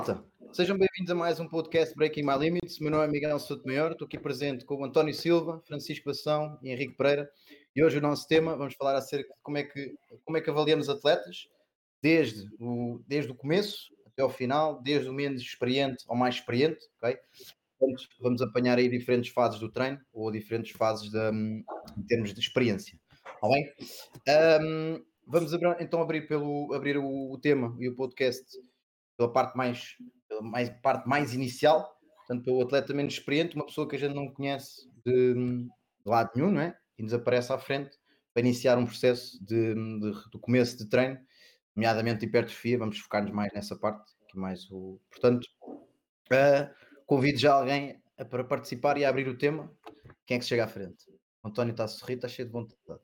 malta, sejam bem-vindos a mais um podcast Breaking My Limits. Meu nome é Miguel Souto Maior, estou aqui presente com o António Silva, Francisco Bação e Henrique Pereira. E hoje o nosso tema, vamos falar acerca de como é que, como é que avaliamos atletas, desde o, desde o começo até ao final, desde o menos experiente ao mais experiente, ok? Portanto, vamos apanhar aí diferentes fases do treino ou diferentes fases de, em termos de experiência. Está bem? Um, vamos então abrir, pelo, abrir o, o, tema e o podcast pela parte mais, pela mais, parte mais inicial, portanto, pelo atleta menos experiente, uma pessoa que a gente não conhece de, de lado nenhum, não é? E nos aparece à frente para iniciar um processo de, de, do começo de treino, nomeadamente hipertrofia. Vamos focar-nos mais nessa parte, que mais o. Portanto, uh, convido já alguém para participar e a abrir o tema. Quem é que chega à frente? O António está a sorrir, está cheio de vontade.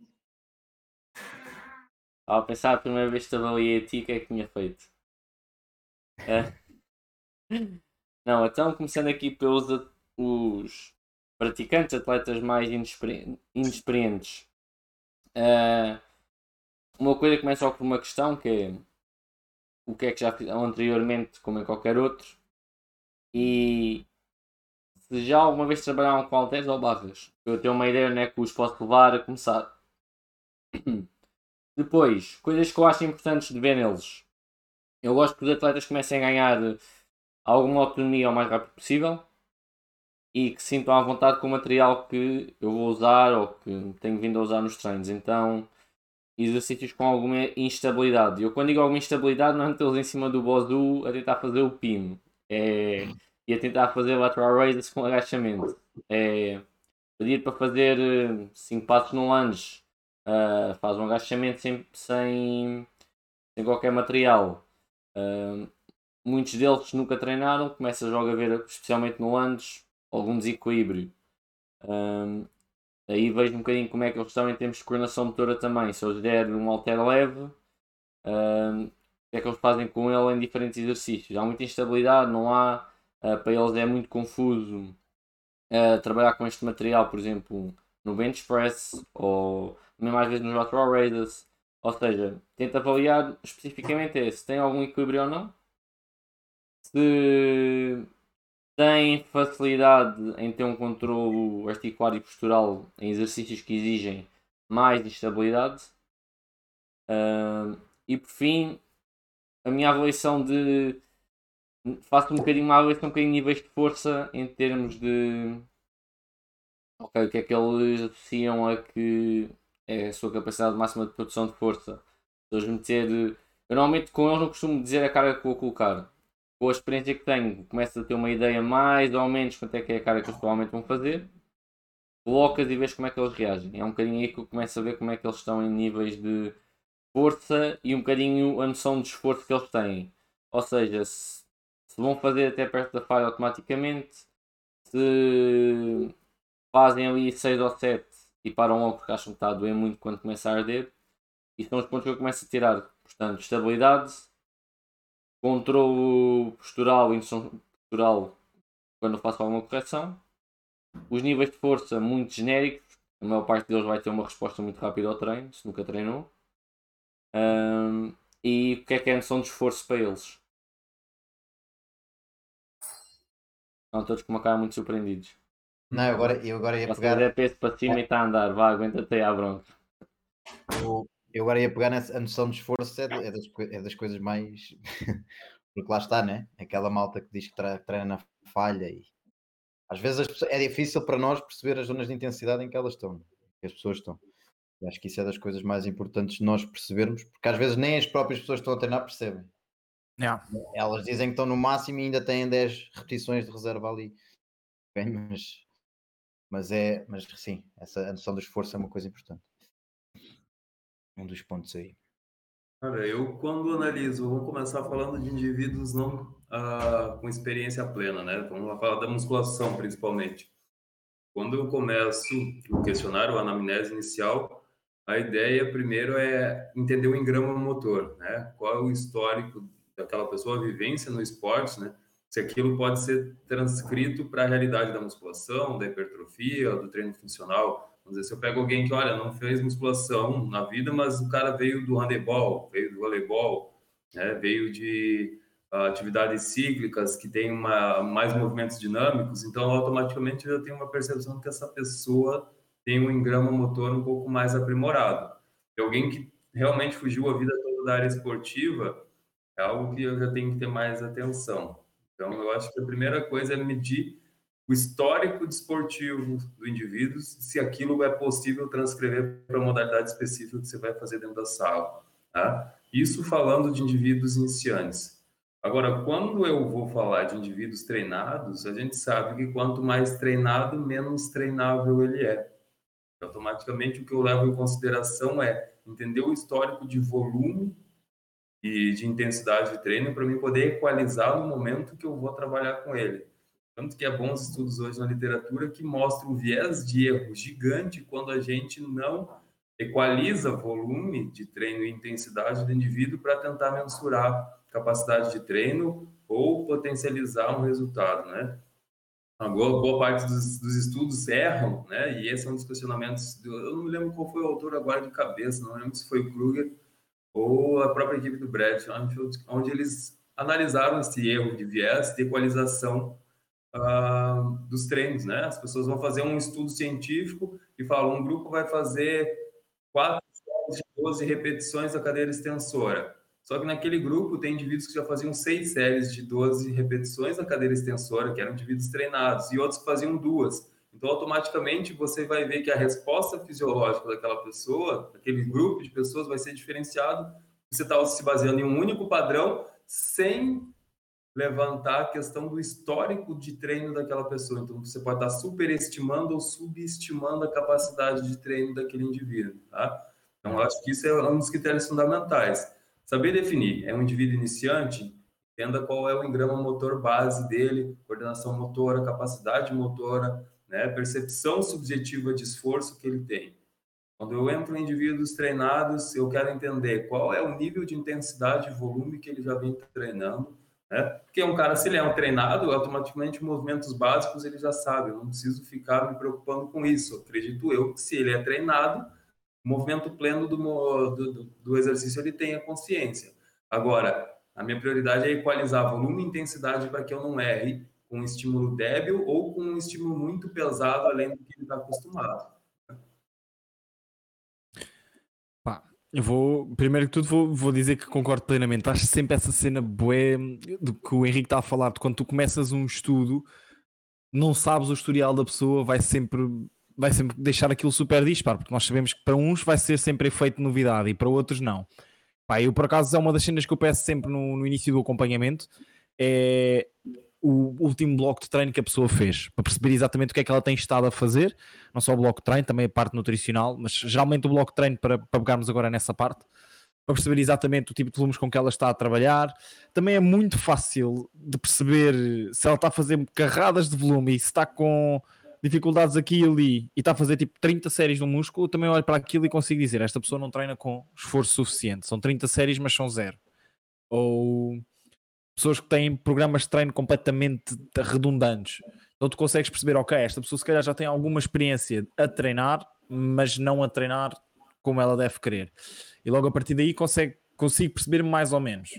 Ao pensar a primeira vez que avaliei a ti, o que é que tinha feito? É. Não, então começando aqui pelos os praticantes, atletas mais inexperientes. Uh, uma coisa começa por uma questão que é o que é que já fizeram anteriormente, como em qualquer outro, e se já alguma vez trabalharam com halteres ou barras. Eu tenho uma ideia né, que os posso levar a começar. Depois, coisas que eu acho importantes de ver neles. Eu gosto que os atletas comecem a ganhar alguma autonomia o mais rápido possível e que sintam à vontade com o material que eu vou usar ou que tenho vindo a usar nos treinos. Então, exercícios com alguma instabilidade. Eu quando digo alguma instabilidade, não é metê-los em cima do bozu a tentar fazer o pino. É, e a tentar fazer lateral raises com agachamento. É, pedir para fazer 5 eh, passos no lunge. Uh, faz um agachamento sem, sem, sem qualquer material. Muitos deles nunca treinaram, começa jogo a ver, especialmente no lunge, algum desequilíbrio. Aí vejo um bocadinho como é que eles estão em termos de coordenação motora também. Se eles derem um alter leve, o que é que eles fazem com ele em diferentes exercícios? Há muita instabilidade, não há. Uh, para eles é muito confuso uh, trabalhar com este material, por exemplo, no bench press ou mesmo às vezes nos lateral raises. Ou seja, tenta avaliar especificamente se tem algum equilíbrio ou não. Se tem facilidade em ter um controle articular e postural em exercícios que exigem mais estabilidade. Uh, e por fim, a minha avaliação de. Faço um bocadinho uma avaliação um bocadinho de níveis de força em termos de. Ok, o que é que eles associam a que é a sua capacidade máxima de produção de força. Se eles meter. Eu normalmente com eles não costumo dizer a carga que vou colocar com a experiência que tenho, começas a ter uma ideia mais ou menos quanto é que é a cara que eles provavelmente vão fazer. Colocas e vês como é que eles reagem. É um bocadinho aí que eu começo a ver como é que eles estão em níveis de força e um bocadinho a noção de esforço que eles têm. Ou seja, se, se vão fazer até perto da falha automaticamente, se fazem ali 6 ou 7 e param logo porque acham que está a doer muito quando começa a arder. E são os pontos que eu começo a tirar. Portanto, estabilidade, controlo postural e indução postural quando faço alguma correção. Os níveis de força muito genéricos, a maior parte deles vai ter uma resposta muito rápida ao treino, se nunca treinou. Um, e o que é que é a noção de esforço para eles? Estão todos com uma cara muito surpreendidos. Não, agora, eu agora ia pegar. é peso para cima é. e está a andar, vá, aguenta-te aí à bronca. Eu, eu agora ia pegar nessa a noção de esforço, é, é, das, é das coisas mais. Porque lá está, né? Aquela malta que diz que treina na falha e às vezes pessoas, é difícil para nós perceber as zonas de intensidade em que elas estão, que as pessoas estão. Eu acho que isso é das coisas mais importantes de nós percebermos, porque às vezes nem as próprias pessoas que estão a treinar percebem. Yeah. Elas dizem que estão no máximo e ainda têm 10 repetições de reserva ali. Bem, mas, mas é, mas sim, essa a noção do esforço é uma coisa importante um dos pontos aí. Cara, eu quando analiso, vou começar falando de indivíduos não ah, com experiência plena, né? Vamos lá falar da musculação principalmente. Quando eu começo o questionário, a anamnese inicial, a ideia primeiro é entender o engrama motor, né? Qual é o histórico daquela pessoa, a vivência no esporte, né? Se aquilo pode ser transcrito para a realidade da musculação, da hipertrofia, do treino funcional, Vamos dizer, se eu pego alguém que, olha, não fez musculação na vida, mas o cara veio do handebol, veio do voleibol, né? veio de atividades cíclicas que têm uma, mais movimentos dinâmicos, então automaticamente eu tenho uma percepção que essa pessoa tem um engrama motor um pouco mais aprimorado. E alguém que realmente fugiu a vida toda da área esportiva é algo que eu já tenho que ter mais atenção. Então, eu acho que a primeira coisa é medir o histórico desportivo do indivíduo, se aquilo é possível transcrever para a modalidade específica que você vai fazer dentro da sala. Tá? Isso falando de indivíduos iniciantes. Agora, quando eu vou falar de indivíduos treinados, a gente sabe que quanto mais treinado, menos treinável ele é. Automaticamente, o que eu levo em consideração é entender o histórico de volume e de intensidade de treino para mim poder equalizar no momento que eu vou trabalhar com ele. Tanto que é bons estudos hoje na literatura que mostram um viés de erro gigante quando a gente não equaliza volume de treino e intensidade do indivíduo para tentar mensurar capacidade de treino ou potencializar um resultado, né? Uma boa, parte dos, dos, estudos erram, né? E esse é um dos questionamentos. Do, eu não me lembro qual foi o autor agora de cabeça, não lembro se foi o Kruger ou a própria equipe do Brett, onde, onde eles analisaram esse erro de viés de equalização uh, dos treinos, né? As pessoas vão fazer um estudo científico e falam, um grupo vai fazer quatro séries de 12 repetições da cadeira extensora. Só que naquele grupo tem indivíduos que já faziam seis séries de 12 repetições na cadeira extensora, que eram indivíduos treinados, e outros que faziam duas. Então, automaticamente, você vai ver que a resposta fisiológica daquela pessoa, daquele grupo de pessoas, vai ser diferenciado. Você está se baseando em um único padrão, sem levantar a questão do histórico de treino daquela pessoa. Então, você pode estar superestimando ou subestimando a capacidade de treino daquele indivíduo. Tá? Então, acho que isso é um dos critérios fundamentais. Saber definir, é um indivíduo iniciante, entenda qual é o engrama motor base dele, coordenação motora, capacidade motora, né, percepção subjetiva de esforço que ele tem. Quando eu entro em indivíduos treinados, eu quero entender qual é o nível de intensidade e volume que ele já vem treinando, né? Porque um cara, se ele é um treinado, automaticamente movimentos básicos ele já sabe, eu não preciso ficar me preocupando com isso. Acredito eu que se ele é treinado, movimento pleno do, do, do exercício ele tem a consciência. Agora, a minha prioridade é equalizar volume e intensidade para que eu não erre com um estímulo débil ou com um estímulo muito pesado além do que ele está acostumado. Eu vou, primeiro que tudo, vou, vou dizer que concordo plenamente. Acho sempre essa cena bué do que o Henrique está a falar, de quando tu começas um estudo, não sabes o historial da pessoa, vai sempre vai sempre deixar aquilo super disparo, porque nós sabemos que para uns vai ser sempre efeito de novidade e para outros não. Pá, eu por acaso é uma das cenas que eu peço sempre no, no início do acompanhamento é o último bloco de treino que a pessoa fez, para perceber exatamente o que é que ela tem estado a fazer, não só o bloco de treino, também a parte nutricional, mas geralmente o bloco de treino para, para pegarmos agora nessa parte, para perceber exatamente o tipo de volumes com que ela está a trabalhar. Também é muito fácil de perceber se ela está a fazer carradas de volume e se está com dificuldades aqui e ali e está a fazer tipo 30 séries no músculo, também olho para aquilo e consigo dizer: esta pessoa não treina com esforço suficiente. São 30 séries, mas são zero. Ou pessoas que têm programas de treino completamente redundantes. Então tu consegues perceber, ok, esta pessoa se calhar já tem alguma experiência a treinar, mas não a treinar como ela deve querer. E logo a partir daí consegue, consigo perceber mais ou menos.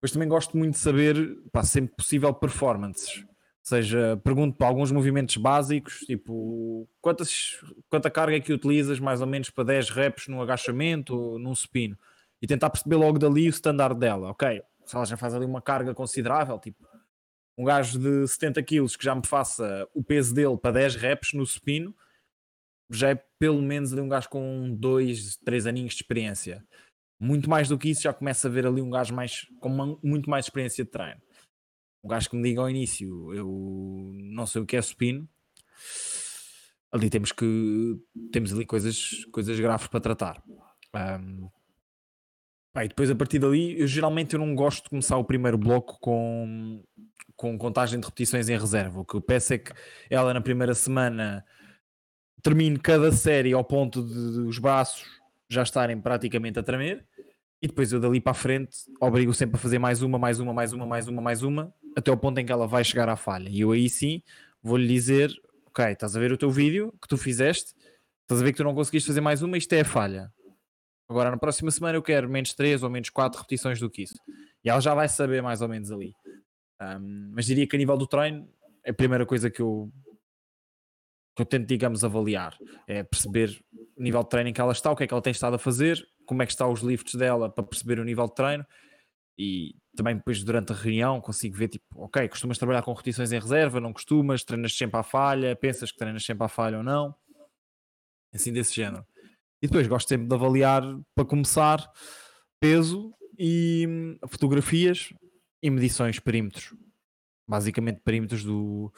Mas também gosto muito de saber, pá, sempre possível, performances seja, pergunto para alguns movimentos básicos, tipo, quantas, quanta carga é que utilizas mais ou menos para 10 reps no agachamento ou num supino? E tentar perceber logo dali o standard dela. Ok, já faz ali uma carga considerável, tipo, um gajo de 70 quilos que já me faça o peso dele para 10 reps no supino, já é pelo menos ali um gajo com 2, 3 aninhos de experiência. Muito mais do que isso, já começa a ver ali um gajo mais, com uma, muito mais experiência de treino um gajo que me diga ao início, eu não sei o que é supino, ali temos que temos ali coisas, coisas graves para tratar. Um, e depois a partir dali, eu geralmente eu não gosto de começar o primeiro bloco com, com contagem de repetições em reserva. O que eu peço é que ela na primeira semana termine cada série ao ponto de, de os braços já estarem praticamente a tremer e depois eu dali para a frente obrigo sempre a fazer mais uma, mais uma, mais uma, mais uma, mais uma, até o ponto em que ela vai chegar à falha. E eu aí sim vou-lhe dizer: Ok, estás a ver o teu vídeo que tu fizeste, estás a ver que tu não conseguiste fazer mais uma, isto é a falha. Agora na próxima semana eu quero menos 3 ou menos 4 repetições do que isso. E ela já vai saber mais ou menos ali. Um, mas diria que a nível do treino, a primeira coisa que eu, que eu tento, digamos, avaliar é perceber o nível de treino em que ela está, o que é que ela tem estado a fazer, como é que estão os lifts dela para perceber o nível de treino e também depois durante a reunião consigo ver tipo, ok, costumas trabalhar com repetições em reserva, não costumas, treinas sempre à falha, pensas que treinas sempre à falha ou não, assim desse género. E depois gosto sempre de avaliar, para começar, peso e hum, fotografias e medições perímetros. Basicamente perímetros do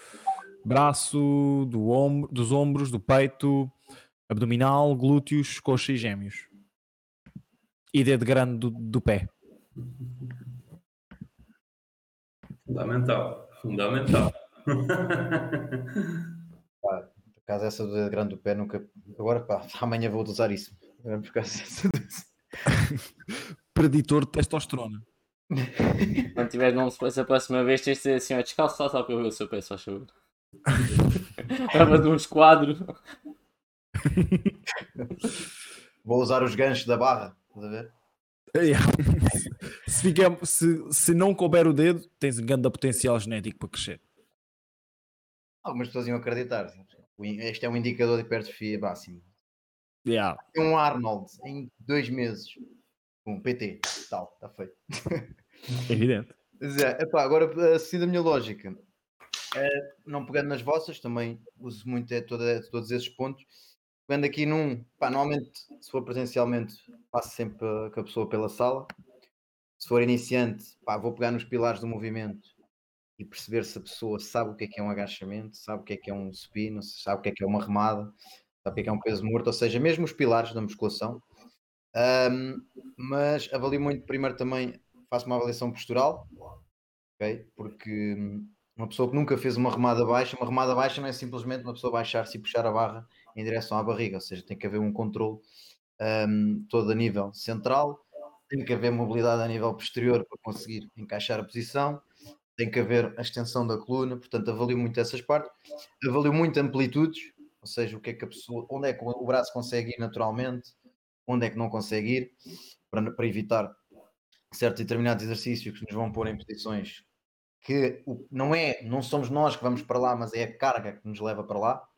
braço, do ombro, dos ombros, do peito, abdominal, glúteos, coxa e gêmeos. E dedo grande do, do pé. Fundamental, fundamental. Causa essa do dedo grande do pé, nunca. Agora, pá, amanhã vou usar isso. Por causa dessa... Preditor de testosterona. Quando tiver não se a próxima vez, tens de ser assim, ó, descalço só, só para eu ver o seu pé, só favor. Leva de um esquadro. Vou usar os ganchos da barra, estás a ver? se, fica, se, se não couber o dedo, tens um grande potencial genético para crescer. Algumas pessoas iam acreditar. Este é um indicador de hipertrofia máxima. Yeah. É um Arnold em dois meses. Um PT, tal, está feito. Evidente. É, epá, agora, assim da minha lógica, é, não pegando nas vossas, também uso muito é, toda, todos esses pontos. Pegando aqui num, pá, normalmente, se for presencialmente, passo sempre com a pessoa pela sala. Se for iniciante, pá, vou pegar nos pilares do movimento e perceber se a pessoa sabe o que é que é um agachamento, sabe o que é que é um supino, sabe o que é que é uma remada, sabe o que é que é um peso morto, ou seja, mesmo os pilares da musculação. Um, mas avalio muito primeiro também, faço uma avaliação postural, ok? Porque hum, uma pessoa que nunca fez uma remada baixa, uma remada baixa não é simplesmente uma pessoa baixar-se e puxar a barra em direção à barriga, ou seja, tem que haver um controle um, todo a nível central, tem que haver mobilidade a nível posterior para conseguir encaixar a posição, tem que haver a extensão da coluna, portanto avalio muito essas partes, avalio muito amplitudes, ou seja, o que é que a pessoa, onde é que o braço consegue ir naturalmente, onde é que não consegue ir, para, para evitar certos determinados exercícios que nos vão pôr em posições que não é, não somos nós que vamos para lá, mas é a carga que nos leva para lá.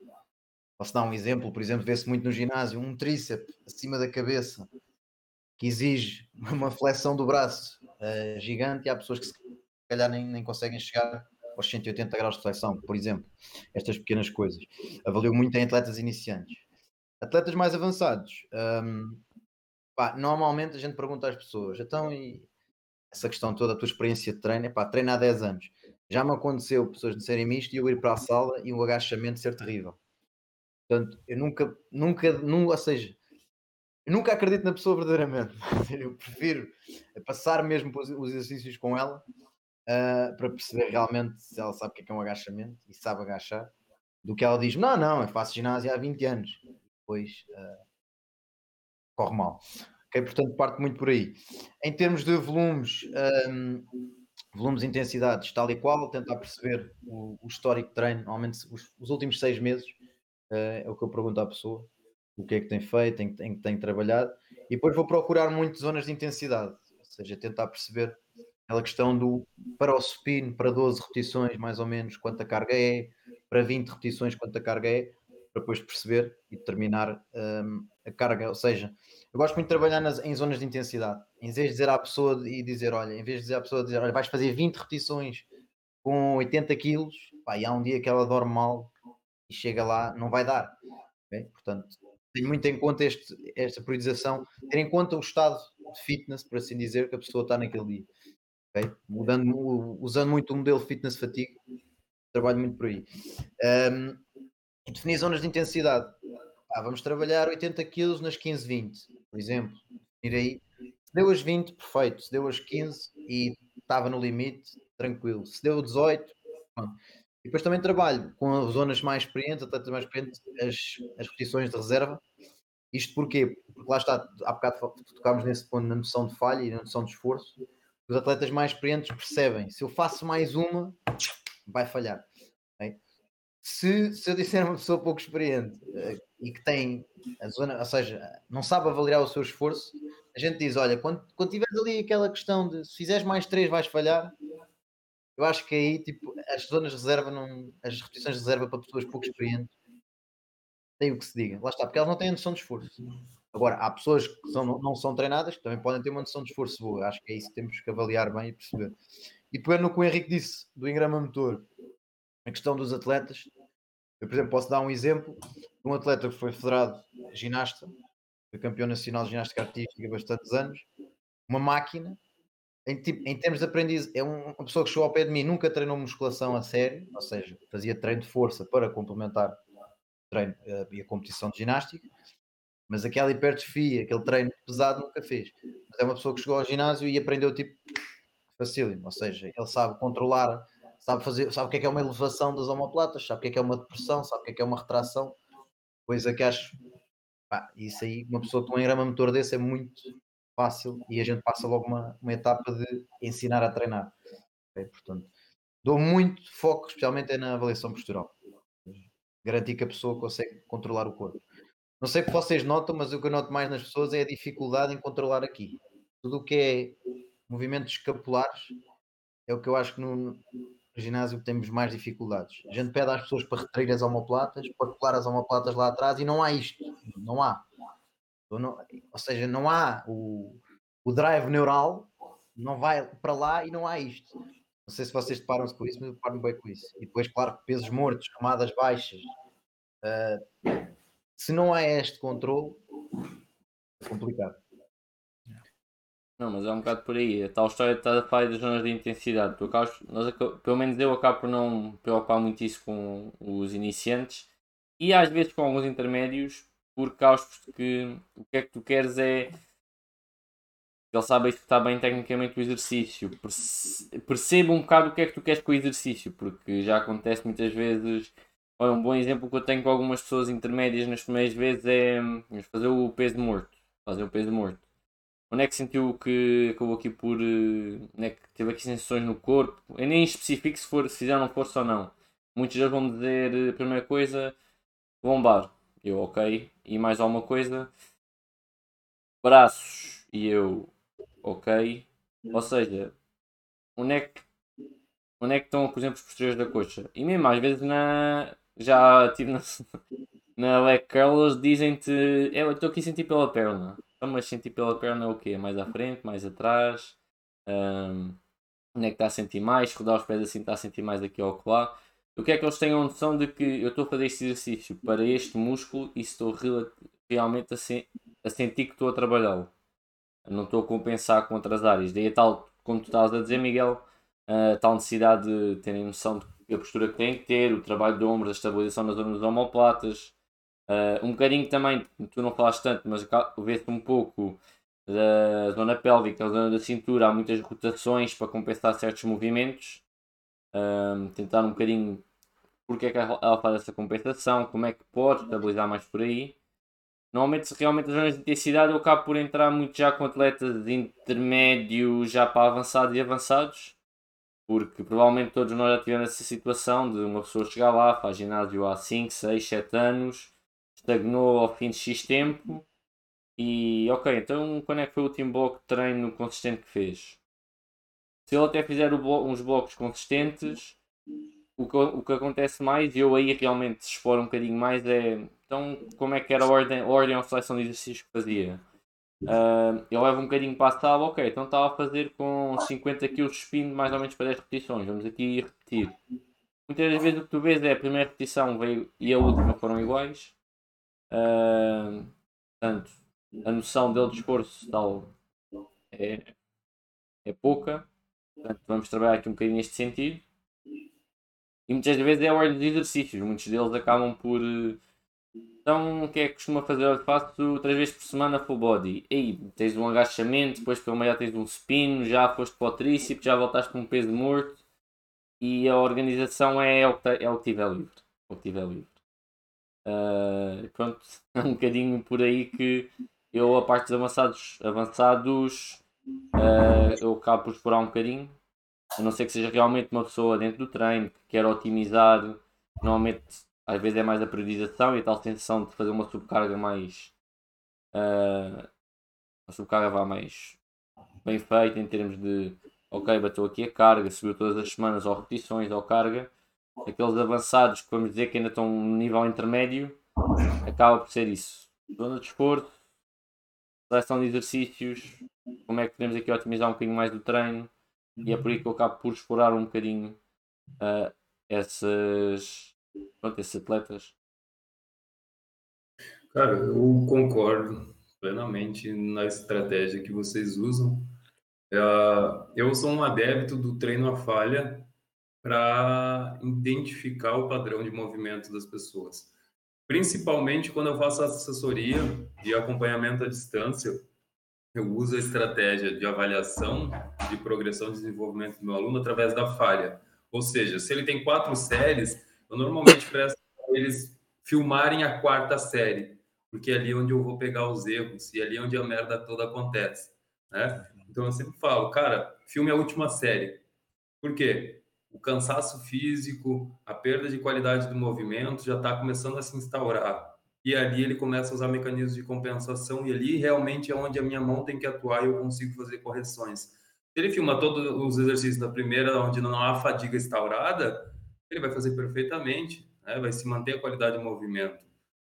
Posso dar um exemplo, por exemplo, vê-se muito no ginásio um tríceps acima da cabeça que exige uma flexão do braço uh, gigante e há pessoas que se calhar nem, nem conseguem chegar aos 180 graus de flexão, por exemplo. Estas pequenas coisas. Avalio muito em atletas iniciantes. Atletas mais avançados, um, pá, normalmente a gente pergunta às pessoas, então e essa questão toda, a tua experiência de treino, pá, treino há 10 anos. Já me aconteceu pessoas de serem misto e eu ir para a sala e o agachamento ser terrível. Portanto, eu nunca, nunca, nunca, ou seja, eu nunca acredito na pessoa verdadeiramente. Eu prefiro passar mesmo os exercícios com ela uh, para perceber realmente se ela sabe o que é, que é um agachamento e sabe agachar, do que ela diz: Não, não, eu faço ginásio há 20 anos. Depois uh, corre mal. Ok, portanto, parte muito por aí. Em termos de volumes, um, volumes e intensidades, tal e qual, tentar perceber o, o histórico de treino, normalmente os, os últimos seis meses uh, é o que eu pergunto à pessoa, o que é que tem feito, em, que tem trabalhado, e depois vou procurar muito zonas de intensidade, ou seja, tentar perceber aquela questão do para o supino, para 12 repetições, mais ou menos, quanta carga é, para 20 repetições, quanta carga é, para depois perceber e determinar um, a carga, ou seja, eu gosto muito de trabalhar nas, em zonas de intensidade. Em vez de dizer à pessoa e dizer, olha, em vez de dizer à pessoa dizer, olha, vais fazer 20 repetições com 80 quilos, pá, e há um dia que ela dorme mal e chega lá, não vai dar. Okay? Portanto, tenho muito em conta este, esta priorização, ter em conta o estado de fitness, por assim dizer, que a pessoa está naquele dia. Okay? Mudando, usando muito o modelo fitness fatigue, trabalho muito por aí. Um, definir zonas de intensidade. Ah, vamos trabalhar 80 kg nas 15-20, por exemplo. Ir aí. Se deu as 20, perfeito. Se deu as 15 e estava no limite, tranquilo. Se deu 18, pronto. E depois também trabalho com as zonas mais experientes, atletas mais experientes, as, as repetições de reserva. Isto porquê? Porque lá está, há bocado tocámos nesse ponto na noção de falha e na noção de esforço. Os atletas mais experientes percebem, se eu faço mais uma, vai falhar. Se, se eu disser uma pessoa pouco experiente uh, e que tem a zona, ou seja, não sabe avaliar o seu esforço, a gente diz: olha, quando, quando tiveres ali aquela questão de se fizeres mais 3 vais falhar, eu acho que aí tipo, as zonas de reserva, não, as repetições de reserva para pessoas pouco experientes, tem o que se diga. Lá está, porque elas não têm noção de esforço. Agora, há pessoas que são, não são treinadas que também podem ter uma noção de esforço boa. Acho que é isso que temos que avaliar bem e perceber. E pegando no que o Henrique disse do engrama motor, a questão dos atletas, eu, por exemplo, posso dar um exemplo de um atleta que foi federado ginasta, foi campeão nacional de ginástica artística há bastantes anos, uma máquina, em, tipo, em termos de aprendiz, é um, uma pessoa que chegou ao pé de mim, nunca treinou musculação a sério, ou seja, fazia treino de força para complementar o treino uh, e a competição de ginástica, mas aquela hipertrofia, aquele treino pesado nunca fez. Mas é uma pessoa que chegou ao ginásio e aprendeu tipo facílimo, ou seja, ele sabe controlar, sabe fazer, sabe o que é que é uma elevação das omoplatas, sabe o que é que é uma depressão, sabe o que é que é uma retração, coisa que acho, pá, isso aí, uma pessoa com um engrama motor desse é muito fácil e a gente passa logo uma, uma etapa de ensinar a treinar. Portanto, dou muito foco, especialmente é na avaliação postural. Garantir que a pessoa consegue controlar o corpo. Não sei que vocês notam, mas o que eu noto mais nas pessoas é a dificuldade em controlar aqui. Tudo o que é movimentos escapulares é o que eu acho que no, ginásio temos mais dificuldades. A gente pede às pessoas para retrair as omoplatas, para colar as omoplatas lá atrás e não há isto. Não há. Não, ou seja, não há o, o drive neural, não vai para lá e não há isto. Não sei se vocês deparam-se com isso, mas eu deparo-me bem com isso. E depois, claro, pesos mortos, remadas baixas. Uh, se não há este controle, é complicado. Não, mas é um bocado por aí. A tal história estar a falar das zonas de intensidade. Tu acabas, nós, pelo menos eu acabo por não preocupar muito isso com os iniciantes e às vezes com alguns intermédios, por causa que o que é que tu queres é ele sabe executar bem tecnicamente o exercício. Perceba um bocado o que é que tu queres com o exercício, porque já acontece muitas vezes um bom exemplo que eu tenho com algumas pessoas intermédias nas primeiras vezes é hum, fazer o peso morto. Fazer o peso morto. Onde é que sentiu que acabou aqui por. Eh, onde é que teve aqui sensações no corpo? Eu nem especifico se, for, se fizeram força ou não. Muitos deles vão dizer, a eh, primeira coisa, lombar. Eu, ok. E mais alguma coisa? Braços. E eu, ok. Ou seja, onde é que onde é que estão, por exemplo, os posteriores da coxa? E mesmo às vezes na, já tive na, na Leg Curlers, dizem-te, eu estou aqui a sentir pela perna. Então, mas sentir pela perna é o quê? Mais à frente, mais atrás? Um, onde é que está a sentir mais? Rodar os pés assim está a sentir mais aqui ou lá? O que é que eles tenham noção de que eu estou a fazer este exercício para este músculo e estou realmente a, se, a sentir que estou a trabalhá-lo. Não estou a compensar com outras áreas. Daí a tal, como tu estavas a dizer, Miguel, a tal necessidade de terem noção de a postura que tem que ter, o trabalho de ombros, a estabilização nas zonas omoplatas. Uh, um bocadinho também, tu não falaste tanto, mas vê-se um pouco da zona pélvica, a zona da cintura, há muitas rotações para compensar certos movimentos. Uh, tentar um bocadinho porque é que ela faz essa compensação, como é que pode estabilizar mais por aí. Normalmente, realmente, as zonas de intensidade eu acabo por entrar muito já com atletas intermédios, já para avançados e avançados porque provavelmente todos nós já tivemos essa situação de uma pessoa chegar lá, faz ginásio há 5, 6, 7 anos, estagnou ao fim de X tempo e ok, então quando é que foi o último bloco de treino consistente que fez? Se ele até fizer blo uns blocos consistentes, o que, o que acontece mais, e eu aí realmente exploro um bocadinho mais, é então como é que era a ordem, a ordem ou seleção de exercícios que fazia? Uh, eu levo um bocadinho para a sala, ok, então estava a fazer com 50 kg de spin mais ou menos para 10 repetições, vamos aqui repetir. Muitas das vezes o que tu vês é a primeira repetição veio e a última foram iguais. Uh, portanto, a noção dele de esforço tal é, é pouca. Portanto, vamos trabalhar aqui um bocadinho neste sentido. E muitas vezes é a ordem dos exercícios. Muitos deles acabam por então, o que é que costuma fazer? Eu faço três vezes por semana full body. Aí, tens um agachamento, depois pelo meio tens um spin, já foste para o tríceps, já voltaste para um peso morto. E a organização é, é o que, é o que tiver livre. O que tiver livre. Uh, pronto, é um bocadinho por aí que eu, a parte dos avançados, avançados uh, eu acabo por explorar um bocadinho. A não ser que seja realmente uma pessoa dentro do treino que quer otimizar. Normalmente às vezes é mais a periodização e a tal sensação de fazer uma subcarga mais. Uh, o carro vá mais bem feito em termos de ok, bateu aqui a carga, subiu todas as semanas ou repetições ou carga, aqueles avançados que vamos dizer que ainda estão no nível intermédio, acaba por ser isso. Zona de esforço, seleção de exercícios, como é que podemos aqui otimizar um bocadinho mais do treino, e é por aí que eu acabo por explorar um bocadinho uh, essas, pronto, esses atletas. Cara, eu concordo plenamente na estratégia que vocês usam. Uh, eu sou um adepto do treino à falha para identificar o padrão de movimento das pessoas. Principalmente quando eu faço assessoria e acompanhamento à distância, eu uso a estratégia de avaliação de progressão e desenvolvimento do meu aluno através da falha. Ou seja, se ele tem quatro séries, eu normalmente peço para eles filmarem a quarta série, porque é ali onde eu vou pegar os erros e é ali onde a merda toda acontece, né? Então eu sempre falo, cara, filme a última série. Por quê? O cansaço físico, a perda de qualidade do movimento já está começando a se instaurar. E ali ele começa a usar mecanismos de compensação e ali realmente é onde a minha mão tem que atuar e eu consigo fazer correções. Se ele filma todos os exercícios da primeira, onde não há fadiga instaurada, ele vai fazer perfeitamente, né? vai se manter a qualidade de movimento.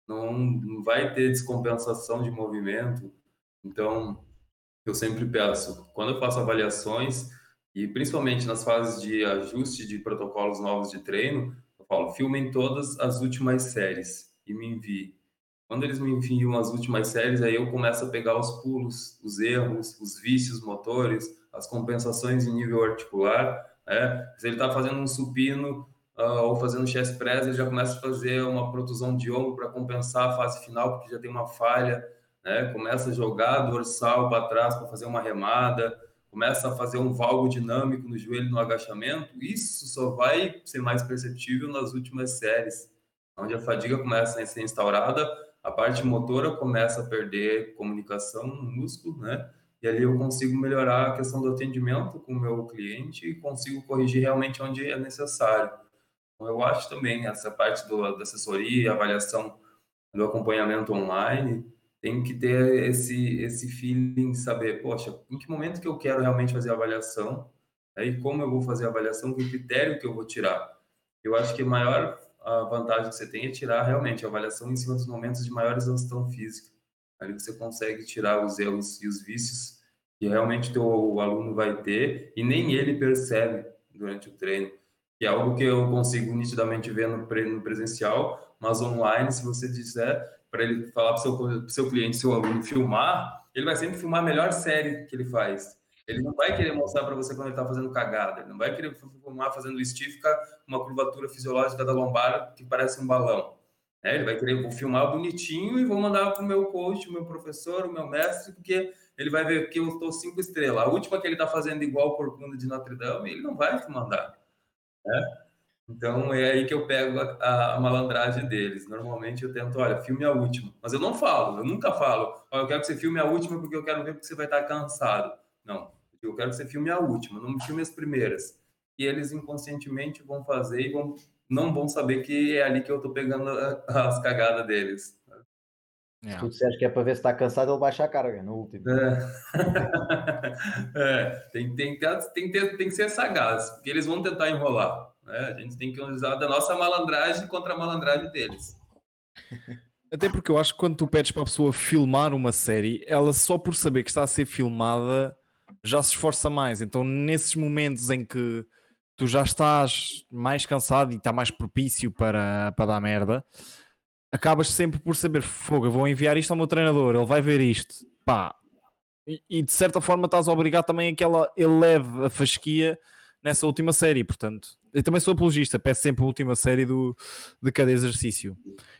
Não, vai ter descompensação de movimento. Então, eu sempre peço, quando eu faço avaliações, e principalmente nas fases de ajuste de protocolos novos de treino, eu falo, filmem todas as últimas séries e me envie. Quando eles me enviam as últimas séries, aí eu começo a pegar os pulos, os erros, os vícios motores, as compensações em nível articular. Né? Se ele está fazendo um supino uh, ou fazendo chest press, ele já começa a fazer uma protusão de ombro para compensar a fase final, porque já tem uma falha né? Começa a jogar dorsal para trás para fazer uma remada, começa a fazer um valgo dinâmico no joelho no agachamento. Isso só vai ser mais perceptível nas últimas séries, onde a fadiga começa a ser instaurada, a parte motora começa a perder comunicação no músculo, né? E ali eu consigo melhorar a questão do atendimento com o meu cliente e consigo corrigir realmente onde é necessário. Eu acho também essa parte do, da assessoria, avaliação do acompanhamento online, tem que ter esse, esse feeling, saber, poxa, em que momento que eu quero realmente fazer a avaliação, aí como eu vou fazer a avaliação, que critério que eu vou tirar. Eu acho que a maior a vantagem que você tem é tirar realmente a avaliação em cima dos momentos de maior exaustão física. Ali você consegue tirar os erros e os vícios que realmente teu, o aluno vai ter e nem ele percebe durante o treino. Que é algo que eu consigo nitidamente ver no, presencial, mas online, se você disser, para ele falar para o seu, seu cliente, seu aluno, filmar, ele vai sempre filmar a melhor série que ele faz. Ele não vai querer mostrar para você quando ele está fazendo cagada. Ele não vai querer filmar fazendo estífica uma curvatura fisiológica da lombar que parece um balão. É, ele vai querer vou filmar bonitinho e vou mandar para o meu coach, o meu professor, o meu mestre, porque ele vai ver que eu estou cinco estrelas. A última que ele está fazendo igual o Corcunda de Notre Dame, ele não vai mandar. Né? Então é aí que eu pego a, a, malandragem deles. Normalmente eu tento, olha, filme a última. Mas eu não falo, eu nunca falo, olha, eu quero que você filme a última porque eu quero ver porque você vai estar cansado. Não, eu quero que você filme a última, não filme as primeiras. E eles inconscientemente vão fazer e vão, não vão saber que é ali que eu estou pegando as cagadas deles. É. Se tu disseres que é para ver se está cansado, ele baixa a carga no último. É. é. Tem, tem, tem, tem, tem que ser sagaz, porque eles vão tentar enrolar. Né? A gente tem que usar da nossa malandragem contra a malandragem deles. Até porque eu acho que quando tu pedes para a pessoa filmar uma série, ela só por saber que está a ser filmada já se esforça mais. Então, nesses momentos em que tu já estás mais cansado e está mais propício para, para dar merda, acabas sempre por saber: fogo, eu vou enviar isto ao meu treinador, ele vai ver isto. Pá. E, e de certa forma estás a obrigar também a que ela eleve a fasquia nessa última série, portanto eu também sou apologista, peço sempre a última série do, de cada exercício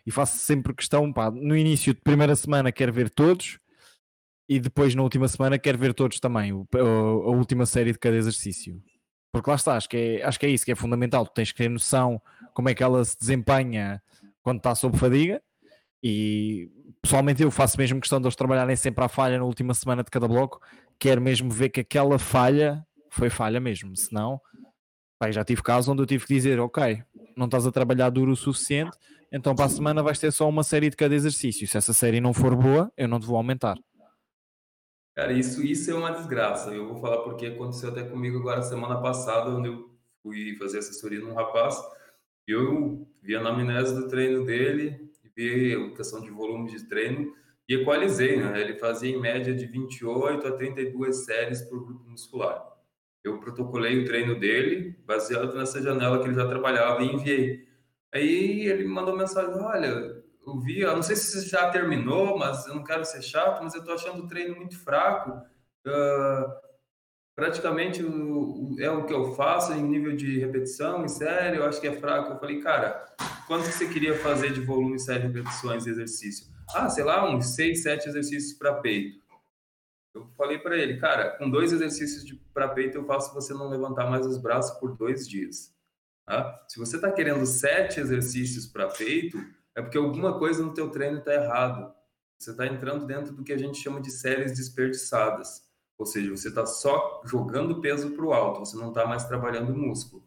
e faço sempre questão, pá, no início de primeira semana quero ver todos e depois na última semana quero ver todos também, o, a, a, última série de cada exercício. Porque lá está, acho que, é, acho que é isso que é fundamental, tu tens que ter noção como é que ela se desempenha quando está sob fadiga e pessoalmente eu faço mesmo questão de eles trabalharem sempre à falha na última semana de cada bloco, quero mesmo ver que aquela falha foi falha mesmo, senão Pai, já tive casos onde eu tive que dizer, ok, não estás a trabalhar duro o suficiente, então para a semana vais ter só uma série de cada exercício. Se essa série não for boa, eu não te vou aumentar. Cara, isso, isso é uma desgraça. Eu vou falar porque aconteceu até comigo agora semana passada, onde eu fui fazer assessoria num rapaz. Eu vi a anamnese do treino dele, vi a questão de volume de treino e equalizei, né? Ele fazia em média de 28 a 32 séries por grupo muscular. Eu protocolei o treino dele, baseado nessa janela que ele já trabalhava e enviei. Aí ele me mandou mensagem: Olha, eu vi, eu não sei se já terminou, mas eu não quero ser chato, mas eu tô achando o treino muito fraco. Uh, praticamente é o que eu faço em nível de repetição, em série, eu acho que é fraco. Eu falei, cara, quanto você queria fazer de volume, série, repetições de exercício? Ah, sei lá, uns 6, 7 exercícios para peito. Eu falei para ele, cara, com dois exercícios para peito eu faço você não levantar mais os braços por dois dias. Tá? Se você está querendo sete exercícios para peito, é porque alguma coisa no teu treino está errado. Você está entrando dentro do que a gente chama de séries desperdiçadas. Ou seja, você está só jogando peso para o alto, você não está mais trabalhando músculo.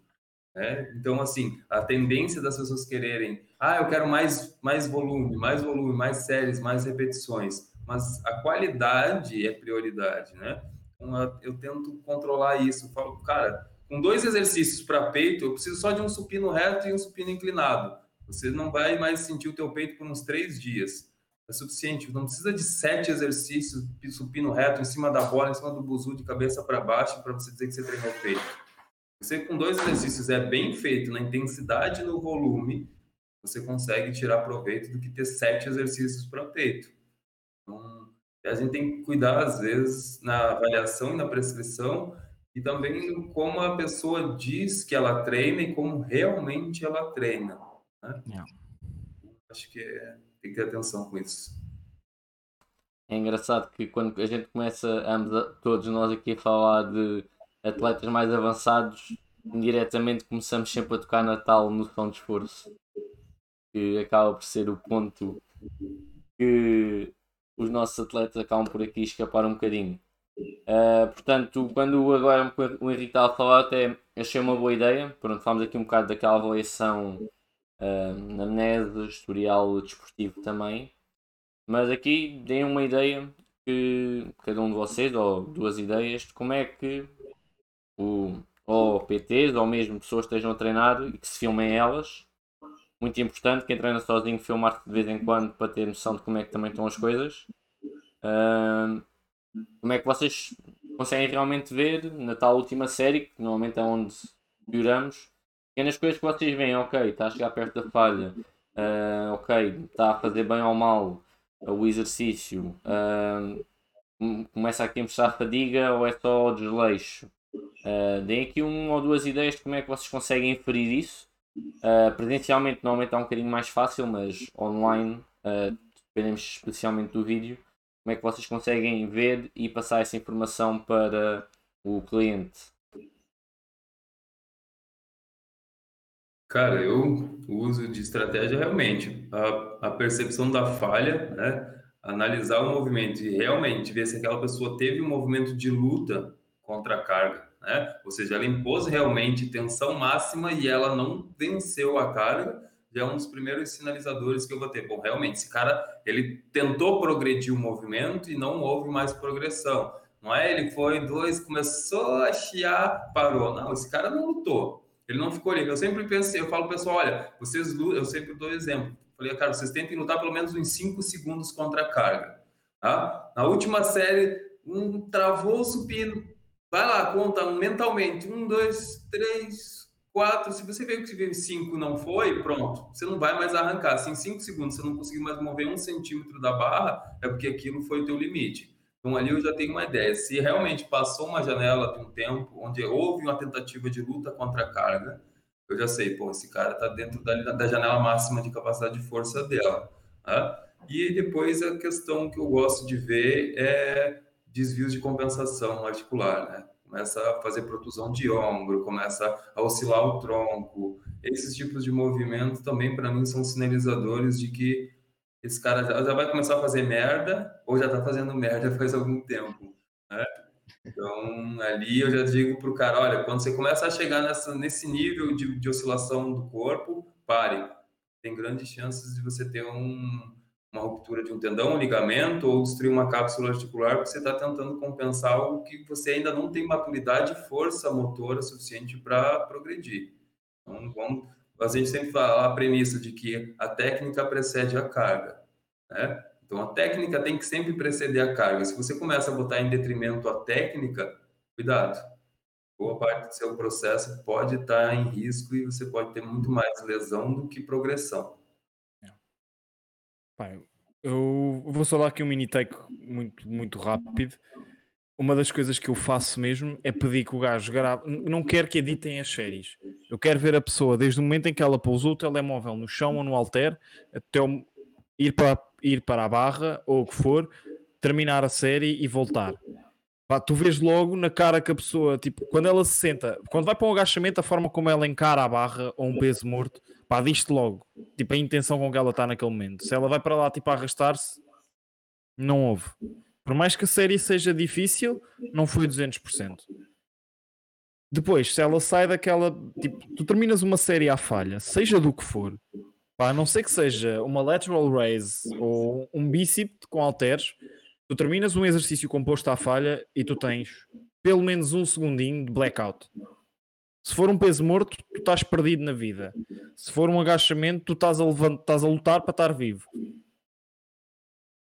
Né? Então, assim, a tendência das pessoas quererem, ah, eu quero mais, mais volume, mais volume, mais séries, mais repetições, mas a qualidade é prioridade, né? Então, eu tento controlar isso. Eu falo, cara, com dois exercícios para peito, eu preciso só de um supino reto e um supino inclinado. Você não vai mais sentir o teu peito por uns três dias. É suficiente. Não precisa de sete exercícios supino reto em cima da bola, em cima do buzu, de cabeça para baixo, para você dizer que você treinou o peito. Você com dois exercícios é bem feito na intensidade e no volume, você consegue tirar proveito do que ter sete exercícios para peito. Então, a gente tem que cuidar, às vezes, na avaliação e na prescrição, e também como a pessoa diz que ela treina e como realmente ela treina. Né? Yeah. Acho que é, tem que ter atenção com isso. É engraçado que quando a gente começa, ambos, todos nós aqui a falar de atletas mais avançados, indiretamente começamos sempre a tocar na tal noção de esforço, que acaba por ser o ponto que os nossos atletas acabam por aqui escapar um bocadinho. Uh, portanto, quando agora o Henrique estava a falar, até achei uma boa ideia. Pronto, falamos aqui um bocado daquela avaliação uh, amnésia, historial desportivo também. Mas aqui dei uma ideia que cada um de vocês, ou duas ideias, de como é que o, ou PTs, ou mesmo pessoas estejam a treinar e que se filmem elas. Muito importante, quem treina sozinho filmar-se de vez em quando para ter noção de como é que também estão as coisas. Uh, como é que vocês conseguem realmente ver na tal última série, que normalmente é onde pioramos, pequenas coisas que vocês veem, ok, está a chegar perto da falha, uh, ok, está a fazer bem ou mal o exercício, uh, começa aqui a mostrar fadiga ou é só desleixo. Uh, deem aqui uma ou duas ideias de como é que vocês conseguem inferir isso. Uh, presencialmente normalmente é um bocadinho mais fácil, mas online uh, dependemos especialmente do vídeo. Como é que vocês conseguem ver e passar essa informação para o cliente? Cara, eu uso de estratégia realmente a, a percepção da falha, né? analisar o movimento e realmente ver se aquela pessoa teve um movimento de luta contra a carga, né? Ou seja, ela impôs realmente tensão máxima e ela não venceu a carga, já é um dos primeiros sinalizadores que eu vou ter. Bom, realmente, esse cara, ele tentou progredir o movimento e não houve mais progressão. Não é ele foi dois, começou a chiar, parou. Não, esse cara não lutou. Ele não ficou ali. Eu sempre pensei, eu falo pessoal, olha, vocês eu sempre dou exemplo. Falei, cara, vocês tentem lutar pelo menos uns 5 segundos contra a carga. Tá? Na última série, um travou o supino. Vai lá, conta mentalmente. Um, dois, três, quatro. Se você vê que cinco não foi, pronto. Você não vai mais arrancar. Se em cinco segundos você não conseguiu mais mover um centímetro da barra, é porque aquilo foi o teu limite. Então ali eu já tenho uma ideia. Se realmente passou uma janela de um tempo onde houve uma tentativa de luta contra a carga, eu já sei, pô, esse cara está dentro da, da, janela máxima de capacidade de força dela. Tá? E depois a questão que eu gosto de ver é desvios de compensação articular, né? Começa a fazer protusão de ombro, começa a oscilar o tronco. Esses tipos de movimentos também, para mim, são sinalizadores de que esse cara já, já vai começar a fazer merda ou já está fazendo merda faz algum tempo. Né? Então, ali eu já digo para o cara: olha, quando você começa a chegar nessa, nesse nível de, de oscilação do corpo, pare. Tem grandes chances de você ter um, uma ruptura de um tendão, um ligamento ou destruir uma cápsula articular, porque você está tentando compensar algo que você ainda não tem maturidade e força motora suficiente para progredir. Então, vamos, a gente sempre fala a premissa de que a técnica precede a carga, né? Então, a técnica tem que sempre preceder a carga. Se você começa a botar em detrimento a técnica, cuidado. Boa parte do seu processo pode estar em risco e você pode ter muito mais lesão do que progressão. Pai, eu vou só dar aqui um mini take muito, muito rápido. Uma das coisas que eu faço mesmo é pedir que o gajo grave. Não quero que editem as séries. Eu quero ver a pessoa desde o momento em que ela pousou o telemóvel no chão ou no alter até ir para, ir para a barra ou o que for, terminar a série e voltar. Pá, tu vês logo na cara que a pessoa, tipo, quando ela se senta, quando vai para um agachamento, a forma como ela encara a barra ou um peso morto, pá, diz-te logo, tipo, a intenção com que ela está naquele momento. Se ela vai para lá, tipo, arrastar-se, não houve. Por mais que a série seja difícil, não foi 200%. Depois, se ela sai daquela, tipo, tu terminas uma série à falha, seja do que for, pá, a não ser que seja uma lateral raise ou um bíceps com halteres, tu terminas um exercício composto à falha e tu tens pelo menos um segundinho de blackout. Se for um peso morto, tu estás perdido na vida. Se for um agachamento, tu estás a, levantar, estás a lutar para estar vivo.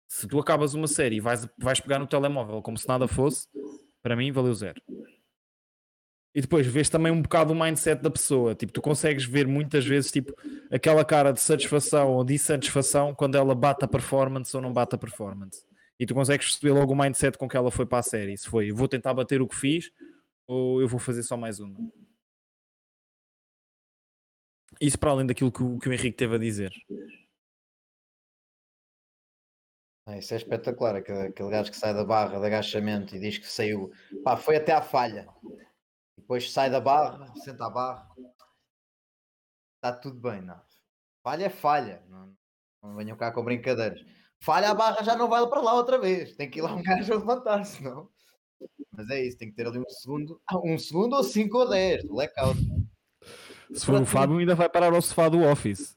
Se tu acabas uma série e vais, vais pegar no telemóvel como se nada fosse, para mim valeu zero. E depois vês também um bocado o mindset da pessoa. Tipo, tu consegues ver muitas vezes tipo, aquela cara de satisfação ou de insatisfação quando ela bate a performance ou não bate a performance e tu consegues perceber logo o mindset com que ela foi para a série. Se foi, vou tentar bater o que fiz ou eu vou fazer só mais uma. Isso para além daquilo que o, que o Henrique teve a dizer. Ah, isso é espetacular, aquele, aquele gajo que sai da barra de agachamento e diz que saiu, pá, foi até à falha. Depois sai da barra, senta a barra. Está tudo bem, não. Falha é falha. Não, não venham cá com brincadeiras falha a barra, já não vai para lá outra vez. Tem que ir lá um gajo a levantar-se, não? Mas é isso, tem que ter ali um segundo, um segundo ou cinco ou dez, blackout. Se for o Fábio, ainda vai parar ao sofá do Office.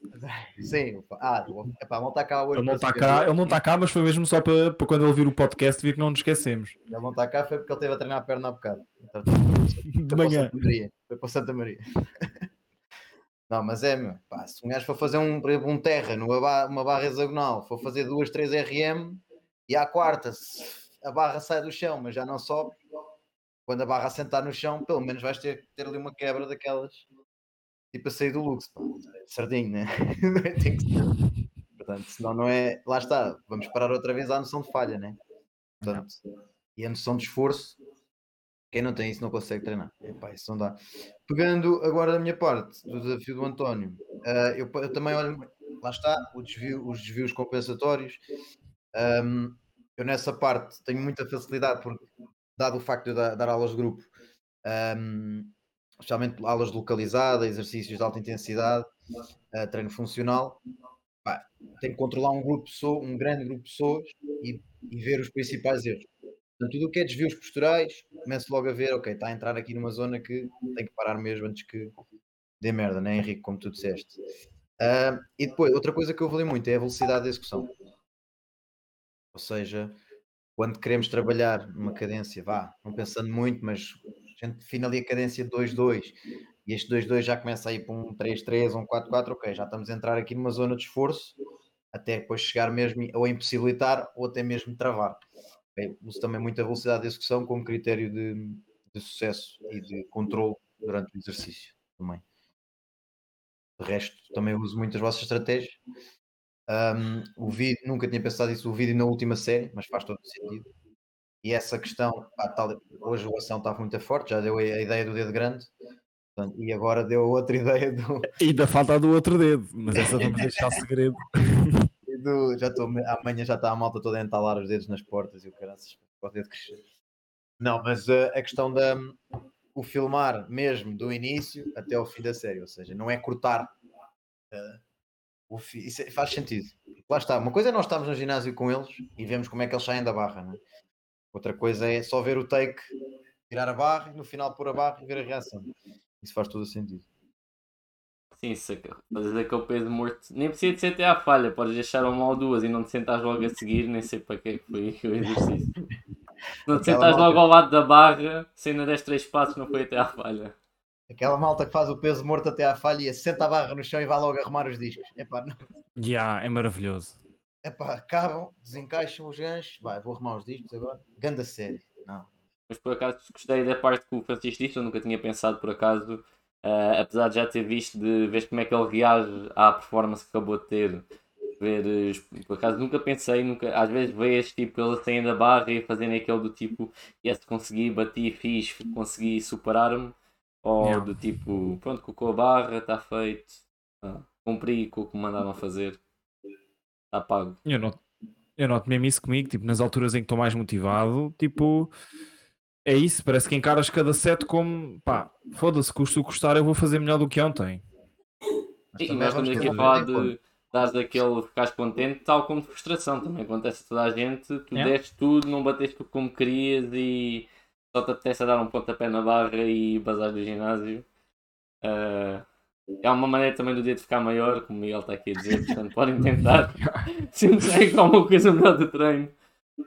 Sim, ah, epá, não está cá hoje. Ele não está cá, ele não está cá, mas foi mesmo só para, para quando ele vir o podcast vir que não nos esquecemos. Ele não está cá, foi porque ele teve a treinar a perna há bocado. Então, de manhã. Foi para Santa Maria. Não, mas é, meu, pá, se um gajo for fazer um, um terra numa barra, uma barra hexagonal, for fazer duas, três RM e à quarta a barra sai do chão, mas já não sobe, quando a barra assentar no chão, pelo menos vais ter, ter ali uma quebra daquelas tipo a sair do luxo, pá, sardinho, né? Tem que ser. Portanto, senão não é. Lá está, vamos parar outra vez à noção de falha, né? Portanto, e a noção de esforço quem não tem isso não consegue treinar. Epá, isso não dá. Pegando agora da minha parte, do desafio do António, uh, eu, eu, também olho, lá está, desvio, os desvios compensatórios. Um, eu nessa parte tenho muita facilidade, porque, dado o facto de eu dar, dar aulas de grupo, um, especialmente aulas localizadas, exercícios de alta intensidade, uh, treino funcional, pá, que controlar um grupo de pessoas, um grande grupo de pessoas e, e ver os principais erros. Portanto, tudo o que é desvios posturais, começo logo a ver, ok, está a entrar aqui numa zona que tem que parar mesmo antes que dê merda, né, Henrique, como tu disseste. Uh, e depois, outra coisa que eu valei muito é a velocidade da execução. Ou seja, quando queremos trabalhar numa cadência, vá, não pensando muito, mas a gente define ali a cadência 2-2 e este 2-2 já começa a ir para um 3-3 um 4-4, ok, já estamos a entrar aqui numa zona de esforço até depois chegar mesmo ou impossibilitar ou até mesmo travar uso também muita velocidade de execução como critério de, de sucesso e de controle durante o exercício também. De resto, também uso muito as vossas estratégias. Um, o vídeo, nunca tinha pensado isso, o vídeo na última série, mas faz todo sentido. E essa questão, pá, tal, hoje a ação estava muito forte, já deu a, ideia do dedo grande, portanto, e agora deu outra ideia do. E ainda falta do outro dedo, mas essa vamos deixar segredo. do, já estou, amanhã já está a malta toda a entalar os dedos nas portas e o cara pode dedo crescer. Não, mas uh, a questão da o filmar mesmo do início até ao fim da série, ou seja, não é cortar uh, o fi, isso é, faz sentido. Lá está, uma coisa é nós estarmos no ginásio com eles e vemos como é que eles saem da barra, né? Outra coisa é só ver o take, tirar a barra e no final pôr a barra e ver a reação. Isso faz todo o sentido. Sim, saca. Fazes aquele peso morto. Nem precisa de ser até à falha, podes deixar uma ou duas e não te sentares logo a seguir, nem sei para que é que foi o exercício. Não te sentares logo ao lado da barra, se ainda deste três passos, não foi até à falha. Aquela malta que faz o peso morto até à falha e assenta a barra no chão e vai logo arrumar os discos. Epá, não. Yeah, é maravilhoso. Epá, acabam, desencaixam os ganchos. Vai, vou arrumar os discos agora. Ganda série. Não. Mas por acaso gostei da parte que o Francisco disse, eu nunca tinha pensado por acaso, eh, apesar de já ter visto, de ver como é que ele reage à performance que acabou de ter. Ver, eh, por acaso nunca pensei, nunca, às vezes vejo tipo eles saem da barra e fazendo aquele do tipo, yes, consegui, bati, fiz, consegui superar-me, ou Yeah. do tipo, pronto, colocou a barra, está feito, ah, cumpri com o que me mandavam fazer, está pago. Eu noto, eu noto mesmo isso comigo, tipo, nas alturas em que estou mais motivado, tipo, é isso, parece que encaras cada set como, pá, foda-se, custo o custar, eu vou fazer melhor do que ontem. Mas Sim, e vamos estamos aqui a de falar de dar daquele ficares contente, tal como frustração. Também acontece a toda a gente, tu É. deste tudo, não bateste tudo como querias e só te apetece a dar um pontapé na barra e bazar do ginásio. Ah, é uma maneira também do dedo ficar maior, como o Miguel está aqui a dizer, portanto podem tentar. Se há alguma coisa melhor do treino.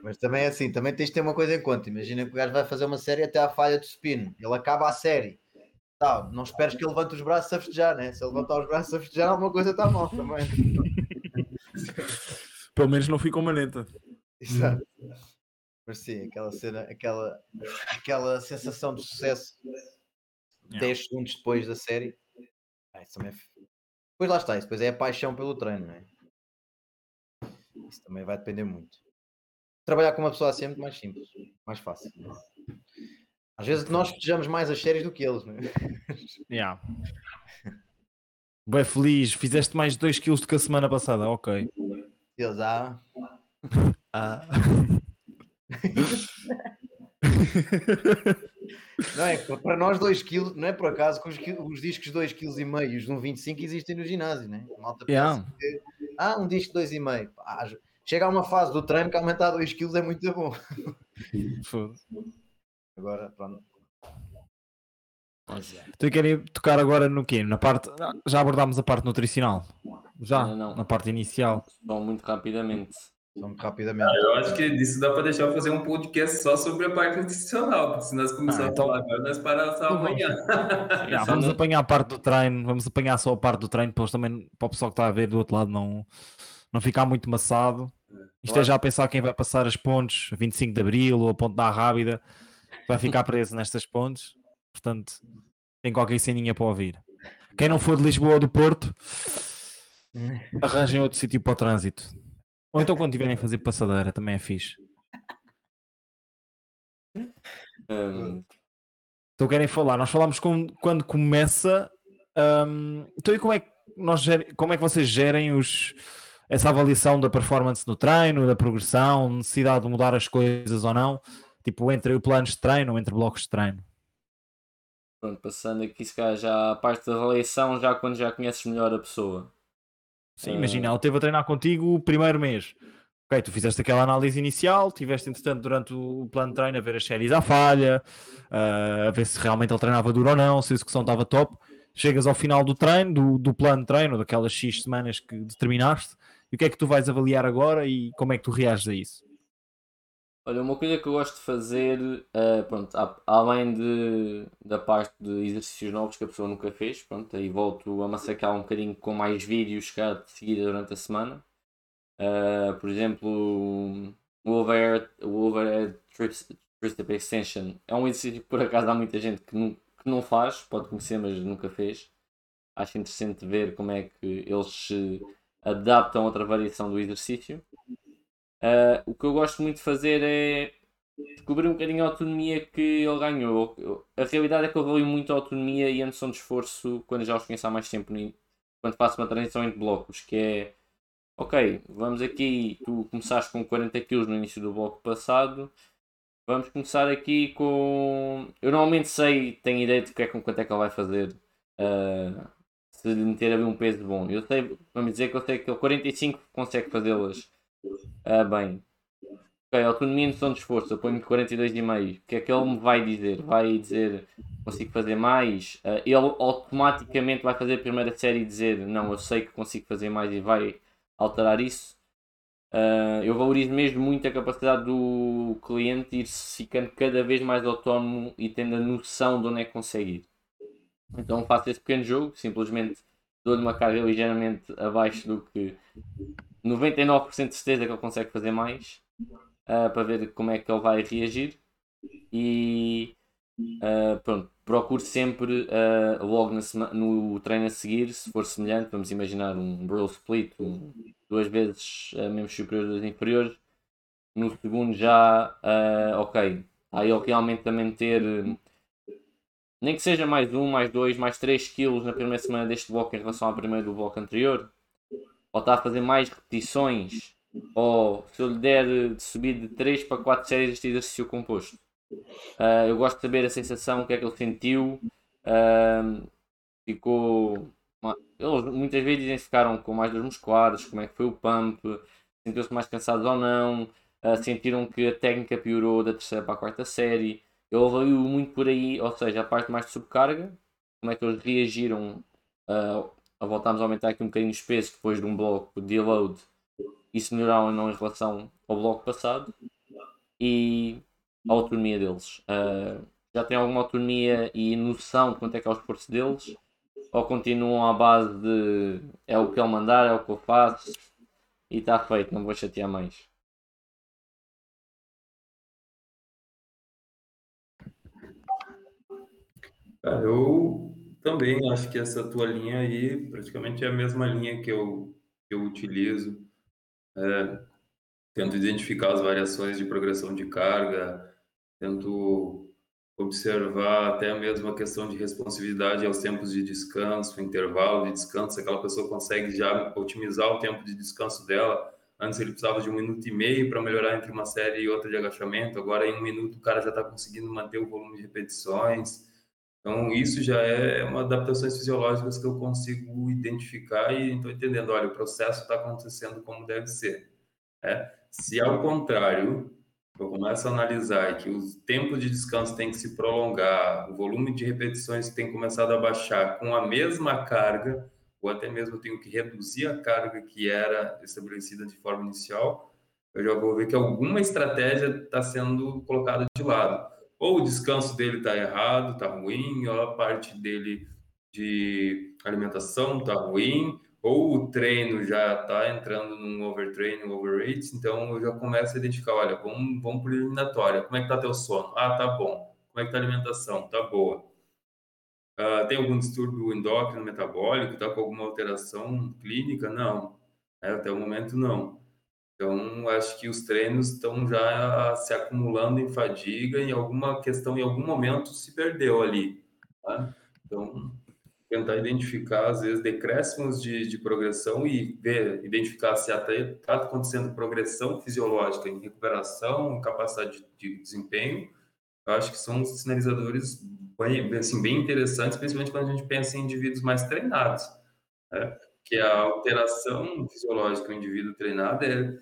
Mas também é assim, também tens de ter uma coisa em conta. Imagina que o gajo vai fazer uma série até à falha do spin. Ele acaba a série. Tá, não esperes que ele levante os braços a festejar, né? Se ele levantar os braços a festejar, alguma coisa está mal também. Pelo menos não ficou maneta. Exato. Mas sim, aquela cena, aquela, aquela sensação de sucesso Yeah. 10 segundos depois da série. Ah, isso também é... Depois lá está, isso depois é a paixão pelo treino, não é? Isso também vai depender muito. Trabalhar com uma pessoa assim é muito mais simples, mais fácil. Às vezes nós festejamos mais as séries do que eles, não é? Yeah. Bem feliz, fizeste mais 2 kg do que a semana passada, ok. Eles, ah, Ah. não é? Para nós 2 kg, não é por acaso que os, os discos 2 kg e meio e os de um 25 existem no ginásio, né? A malta pensa Yeah. que, ah, um disco 2,5. Ah, chega a uma fase do treino que aumentar 2 kg é muito bom. Agora, pronto. Tu querem tocar agora no quê? Na parte. Já abordámos a parte nutricional. Já? Não, não. Na parte inicial. Só muito rapidamente. Então, rapidamente. Eu acho que disso dá para deixar eu fazer um podcast só sobre a parte nutricional, porque se nós começarmos Ah, então- a falar agora, nós paramos só Então amanhã. Já, Só vamos apanhar a parte do treino, vamos apanhar só a parte do treino, para, eles também, para o pessoal que está a ver do outro lado não, não ficar muito maçado. Isto é Claro. já a pensar quem vai passar as pontes, a 25 de Abril ou a ponte da Rábida, vai ficar preso nestas pontes. Portanto, tem qualquer ceninha para ouvir. Quem não for de Lisboa ou do Porto, arranjem outro sítio para o trânsito. Ou então quando tiverem a fazer passadeira, também é fixe. Hum, Então querem falar? Nós falamos com- quando começa. hum, então e como é que nós como é que vocês gerem os, essa avaliação da performance no treino, da progressão, necessidade de mudar as coisas ou não? Tipo, entre planos de treino ou entre blocos de treino? pronto, passando aqui se calhar já a parte da avaliação, já quando já conheces melhor a pessoa. Sim, Ah. imagina, ela esteve a treinar contigo o primeiro mês. Ok, tu fizeste aquela análise inicial, tiveste entretanto durante o plano de treino a ver as séries à falha, ah, a ver se realmente ele treinava duro ou não, se a execução estava top. Chegas ao final do treino, do, do plano de treino, daquelas X semanas que determinaste, e o que é que tu vais avaliar agora e como é que tu reages a isso? Olha, uma coisa que eu gosto de fazer, eh, pronto, a- além de, da parte de exercícios novos que a pessoa nunca fez, pronto, aí volto a massacrar um bocadinho com mais vídeos cá de seguida durante a semana. Eh, por exemplo, o overhead, o overhead tricep extension é um exercício que por acaso há muita gente que não, que não faz, pode conhecer, mas nunca fez. Acho interessante ver como é que eles se adaptam a outra variação do exercício. Uh, o que eu gosto muito de fazer é descobrir um bocadinho a autonomia que ele ganhou. A realidade é que eu avalio muito a autonomia e a noção de esforço quando já os conheço há mais tempo, quando faço uma transição entre blocos, que é ok, vamos aqui, tu começaste com 40 kg no início do bloco passado, vamos começar aqui com. Eu normalmente sei, tenho ideia de que é com quanto é que ele vai fazer. uh, se meter ali um peso bom. Eu sei, vamos dizer que eu sei que ele 45 consegue fazê-las ah, bem. ok, autonomia noção de esforço, eu ponho 42,5. O que é que ele me vai dizer? Vai dizer consigo fazer mais? Uh, ele automaticamente vai fazer a primeira série e dizer não, eu sei que consigo fazer mais e vai alterar isso. Uh, eu valorizo mesmo muito a capacidade do cliente ir ficando cada vez mais autónomo e tendo a noção de onde é que consegue ir. Então faço esse pequeno jogo, simplesmente dou-lhe uma carga ligeiramente abaixo do que 99% de certeza que ele consegue fazer mais uh, para ver como é que ele vai reagir e uh, pronto, procuro sempre uh, logo no treino a seguir, se for semelhante, vamos imaginar um bro split, um, duas vezes uh, membros superiores, duas inferiores. No segundo já, ok, aí ele realmente também ter nem que seja mais um, mais dois, mais três quilos na primeira semana deste bloco em relação à primeira do bloco anterior, ou está a fazer mais repetições, ou se eu lhe der de subir de 3 para 4 séries este exercício composto. Uh, eu gosto de saber a sensação, o que é que ele sentiu. Uh, ficou. Eles muitas vezes dizem ficaram com mais dores musculares, como é que foi o pump, sentiu-se mais cansados ou não, uh, sentiram que a técnica piorou da terceira para a quarta série. Eu avalio muito por aí, ou seja, a parte mais de subcarga, como é que eles reagiram uh, a voltarmos a aumentar aqui um bocadinho o peso depois de um bloco de load se melhoraram ou não em relação ao bloco passado. E a autonomia deles. Uh, já têm alguma autonomia e noção de quanto é que é o esforço deles? Ou continuam à base de é o que ele mandar, é o que eu faço e está feito, não vou chatear mais. Cara, eu também acho que essa tua linha aí praticamente é a mesma linha que eu, que eu utilizo. É, tento identificar as variações de progressão de carga, tento observar até mesmo a questão de responsividade aos tempos de descanso, intervalo de descanso, se aquela pessoa consegue já otimizar o tempo de descanso dela. Antes ele precisava de um minuto e meio para melhorar entre uma série e outra de agachamento, agora em um minuto o cara já está conseguindo manter o volume de repetições. Então, isso já é uma adaptações fisiológicas que eu consigo identificar e estou entendendo, olha, o processo está acontecendo como deve ser. É? Se ao contrário, eu começo a analisar que o tempo de descanso tem que se prolongar, o volume de repetições tem começado a baixar com a mesma carga, ou até mesmo eu tenho que reduzir a carga que era estabelecida de forma inicial, eu já vou ver que alguma estratégia está sendo colocada de lado. Ou o descanso dele está errado, está ruim, ou a parte dele de alimentação está ruim, ou o treino já está entrando num overtraining, overrate, então eu já começo a identificar, olha, vamos, vamos por eliminatória, como é que tá teu sono? Ah, tá bom. Como é que tá a alimentação? Tá boa. Uh, tem algum distúrbio endócrino metabólico? Está com alguma alteração clínica? Não. É, até o momento, não. Então, acho que os treinos estão já se acumulando em fadiga, em alguma questão, em algum momento se perdeu ali. Tá? Então, tentar identificar, às vezes, decréscimos de, de progressão e ver, identificar se está acontecendo progressão fisiológica em recuperação, capacidade de, de, desempenho. Eu acho que são sinalizadores bem, assim, bem interessantes, principalmente quando a gente pensa em indivíduos mais treinados. Né? Que a alteração fisiológica do indivíduo treinado é,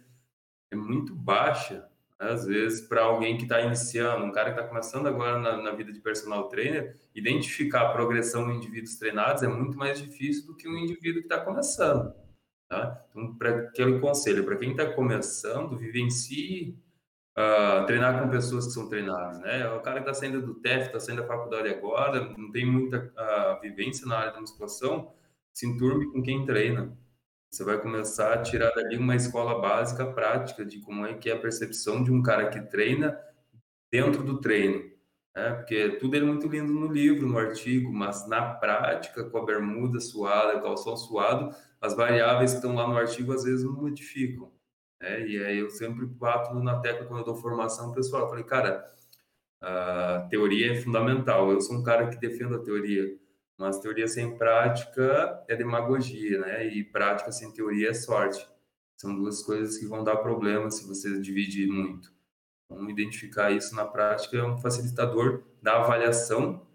é muito baixa às vezes, para alguém que está iniciando, um cara que está começando agora na, na, vida de personal trainer, identificar a progressão em indivíduos treinados é muito mais difícil do que um indivíduo que está começando. Tá? Então, para aquele conselho, para quem está começando, vivencie uh, treinar com pessoas que são treinadas. Né? O cara que está saindo do TEF, está saindo da faculdade agora, não tem muita uh, vivência na área da musculação, se enturme com quem treina. Você vai começar a tirar dali uma escola básica prática de como é que é a percepção de um cara que treina dentro do treino. Né? Porque tudo é muito lindo no livro, no artigo, mas na prática, com a bermuda suada, calção suado, as variáveis que estão lá no artigo às vezes não modificam. Né? E aí eu sempre bato na tecla quando eu dou formação pessoal. Eu falei, cara, a teoria é fundamental. Eu sou um cara que defendo a teoria mas teoria sem prática é demagogia, né? E prática sem teoria é sorte. São duas coisas que vão dar problema se você dividir muito. Então, identificar isso na prática é um facilitador da avaliação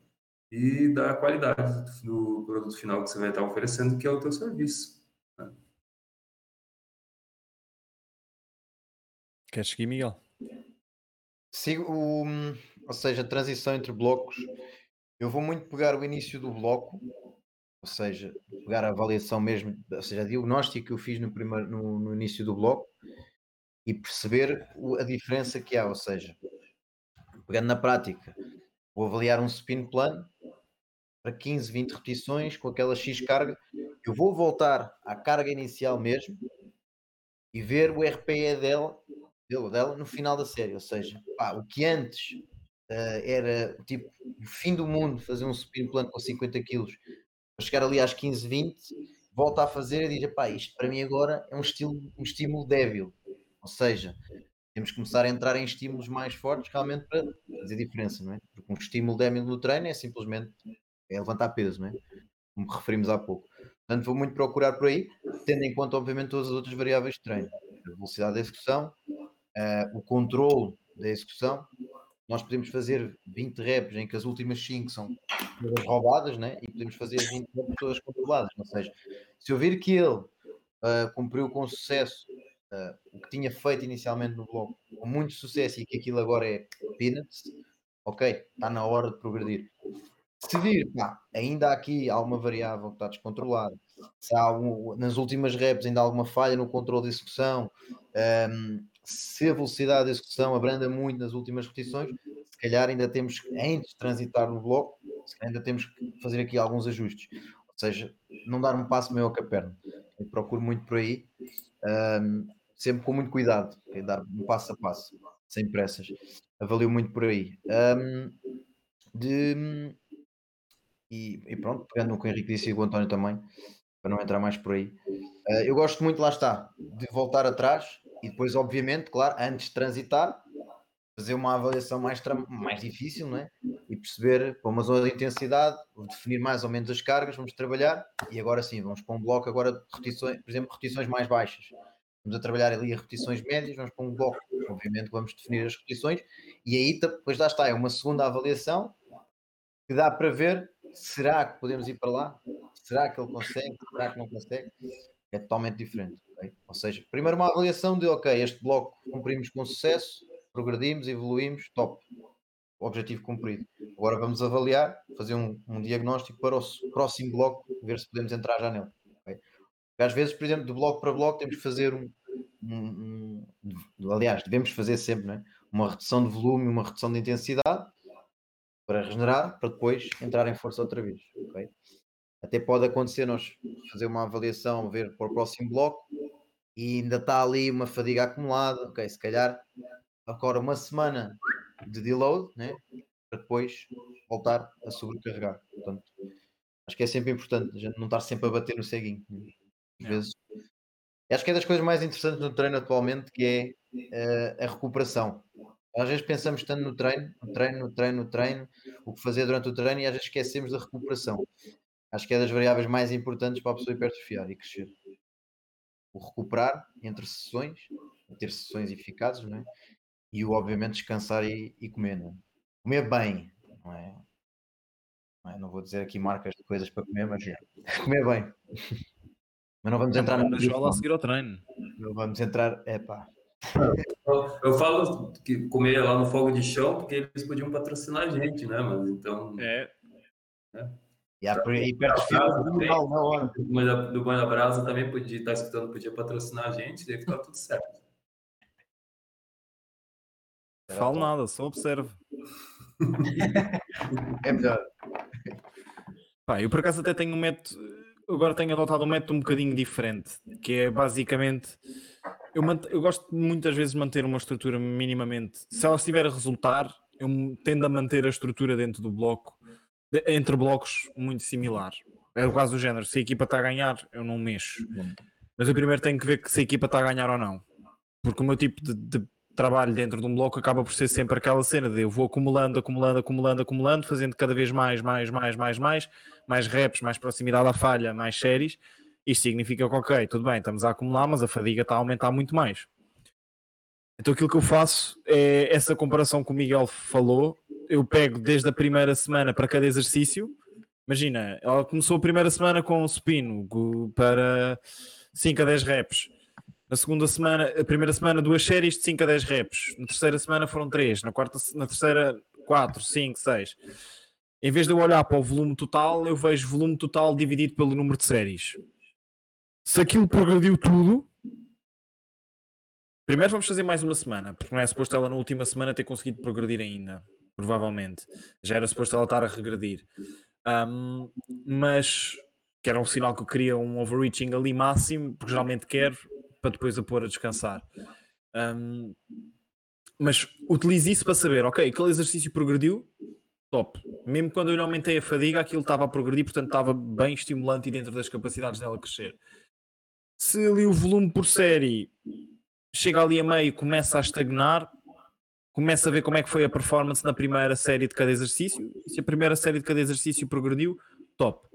e da qualidade do produto final que você vai estar oferecendo, que é o teu serviço. Né? Quer seguir, Miguel? Sigo o, ou seja, a transição entre blocos. Eu vou muito pegar o início do bloco, ou seja, pegar a avaliação mesmo, ou seja, a diagnóstico que eu fiz no, primeiro, no, no início do bloco e perceber a diferença que há, ou seja, pegando na prática, vou avaliar um spin plano para 15, 20 repetições com aquela X carga, eu vou voltar à carga inicial mesmo e ver o RPE dela, dele, dela no final da série, ou seja, pá, o que antes eh, era tipo o fim do mundo fazer um spin plano com 50 kg para chegar ali às 15, 20, volta a fazer e diz: pá, isto para mim agora é um, estilo, um estímulo débil. Ou seja, temos que começar a entrar em estímulos mais fortes realmente para fazer diferença, não é? Porque um estímulo débil no treino é simplesmente é levantar peso, não é? Como referimos há pouco. Portanto, vou muito procurar por aí, tendo em conta, obviamente, todas as outras variáveis de treino. A velocidade da execução, eh, o controle da execução. Nós podemos fazer 20 reps em que as últimas 5 são todas roubadas, né? e podemos fazer 20 reps todas controladas. Ou seja, se eu vir que ele ah, cumpriu com sucesso ah, o que tinha feito inicialmente no bloco, com muito sucesso, e que aquilo agora é peanuts, ok, está na hora de progredir. Se vir, pá, ainda há aqui alguma variável que está descontrolada, se há algum, nas últimas reps ainda há alguma falha no controle de execução, ahm, se a velocidade de execução abranda muito nas últimas repetições, se calhar ainda temos, antes de transitar no bloco, ainda temos que fazer aqui alguns ajustes. Ou seja, não dar um passo maior que a perna. Eu procuro muito por aí, ahm, sempre com muito cuidado, é dar um passo a passo, sem pressas. Avalio muito por aí. Ahm, de, e, e pronto, pegando no que o Henrique disse e o António também, para não entrar mais por aí. Uh, eu gosto muito, lá está, de voltar atrás e depois, obviamente, claro, antes de transitar, fazer uma avaliação mais, mais difícil, não é? E perceber para uma zona de intensidade, definir mais ou menos as cargas, vamos trabalhar e agora sim, vamos para um bloco agora de repetições, por exemplo, repetições mais baixas. Vamos a trabalhar ali as repetições médias, vamos para um bloco, obviamente vamos definir as repetições e aí depois lá está, é uma segunda avaliação que dá para ver será que podemos ir para lá? Será que ele consegue? Será que não consegue? É totalmente diferente. Ok? Ou seja, primeiro uma avaliação de ok, este bloco cumprimos com sucesso, progredimos, evoluímos, top. Objetivo cumprido. Agora vamos avaliar, fazer um, um diagnóstico para o próximo bloco, ver se podemos entrar já nele. ok? Porque Às vezes, por exemplo, de bloco para bloco, temos que fazer um. um- um- aliás, devemos fazer sempre não é? uma redução de volume, uma redução de intensidade para regenerar, para depois entrar em força outra vez. ok? Até pode acontecer nós fazer uma avaliação, ver para o próximo bloco e ainda está ali uma fadiga acumulada, ok? Se calhar agora uma semana de deload, né? Para depois voltar a sobrecarregar. Portanto, acho que é sempre importante a gente não estar sempre a bater no ceguinho. né? Às É. vezes. Acho que é das coisas mais interessantes no treino atualmente que é eh, a recuperação. Às vezes pensamos tanto no treino, no treino, no treino, no treino, o que fazer durante o treino e às vezes esquecemos da recuperação. Acho que é das variáveis mais importantes para a pessoa hipertrofiar e crescer. O recuperar entre sessões, ter sessões eficazes, não é? E o, obviamente, descansar e, e comer, não é? Comer bem, não é? Não, é? Não vou dizer aqui marcas de coisas para comer, mas é. comer bem. Mas não vamos entrar na jola a seguir ao treino. Não vamos entrar. É pá. Eu, falo que comer lá no fogo de chão porque eles podiam patrocinar a gente, né? Mas então, É, E a hipertrofia é normal, na hora. do Banho da- do Banho da Brasa também podia estar escutando, podia patrocinar a gente, daí ficar tudo certo. falo nada, só observo. É melhor. Pá, eu por acaso até tenho um método, agora tenho adotado um método um bocadinho diferente, que é basicamente, eu, mant- eu gosto muitas vezes de manter uma estrutura minimamente, se ela estiver a resultar, eu tendo a manter a estrutura dentro do bloco, entre blocos muito similar. É o caso do género, se a equipa está a ganhar, eu não mexo. Mas eu primeiro tenho que ver que se a equipa está a ganhar ou não. Porque o meu tipo de, de trabalho dentro de um bloco acaba por ser sempre aquela cena de eu vou acumulando, acumulando, acumulando, acumulando, fazendo cada vez mais, mais, mais, mais, mais, mais reps, mais proximidade à falha, mais séries. Isto significa que, ok, tudo bem, estamos a acumular, mas a fadiga está a aumentar muito mais. Então aquilo que eu faço é essa comparação que o Miguel falou. Eu pego desde a primeira semana para cada exercício. Imagina, ela começou a primeira semana com um supino para 5 a 10 reps. Na segunda semana, a primeira semana, duas séries de 5 a 10 reps. Na terceira semana foram 3. Na, quarta, na terceira, 4, 5, 6. Em vez de eu olhar para o volume total, eu vejo volume total dividido pelo número de séries. Se aquilo progrediu tudo, primeiro vamos fazer mais uma semana, porque não é suposto ela na última semana ter conseguido progredir ainda, provavelmente. Já era suposto ela estar a regredir. Um, mas que era um sinal que eu queria um overreaching ali máximo, porque geralmente quero, para depois a pôr a descansar. Um, mas utilize isso para saber, ok, aquele exercício progrediu, top. Mesmo quando eu lhe aumentei a fadiga, aquilo estava a progredir, portanto estava bem estimulante e dentro das capacidades dela crescer. Se ali o volume por série chega ali a meio, começa a estagnar, começa a ver como é que foi a performance na primeira série de cada exercício. Se a primeira série de cada exercício progrediu, top.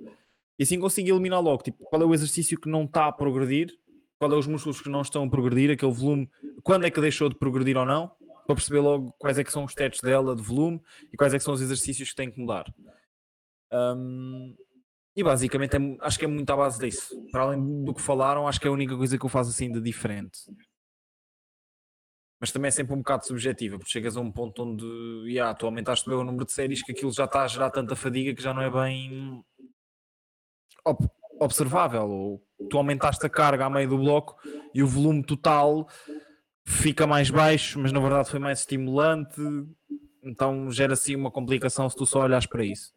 E assim consigo eliminar logo, tipo, qual é o exercício que não está a progredir, qual é os músculos que não estão a progredir, aquele volume, quando é que deixou de progredir ou não, para perceber logo quais é que são os tetos dela de volume e quais é que são os exercícios que têm que mudar. Um, e basicamente é, acho que é muito à base disso. Para além do que falaram, acho que é a única coisa que eu faço assim de diferente. Mas também é sempre um bocado subjetiva, porque chegas a um ponto onde yeah, tu aumentaste bem o número de séries que aquilo já está a gerar tanta fadiga que já não é bem observável. Ou tu aumentaste a carga a meio do bloco e o volume total fica mais baixo, mas na verdade foi mais estimulante. Então gera assim uma complicação se tu só olhas para isso.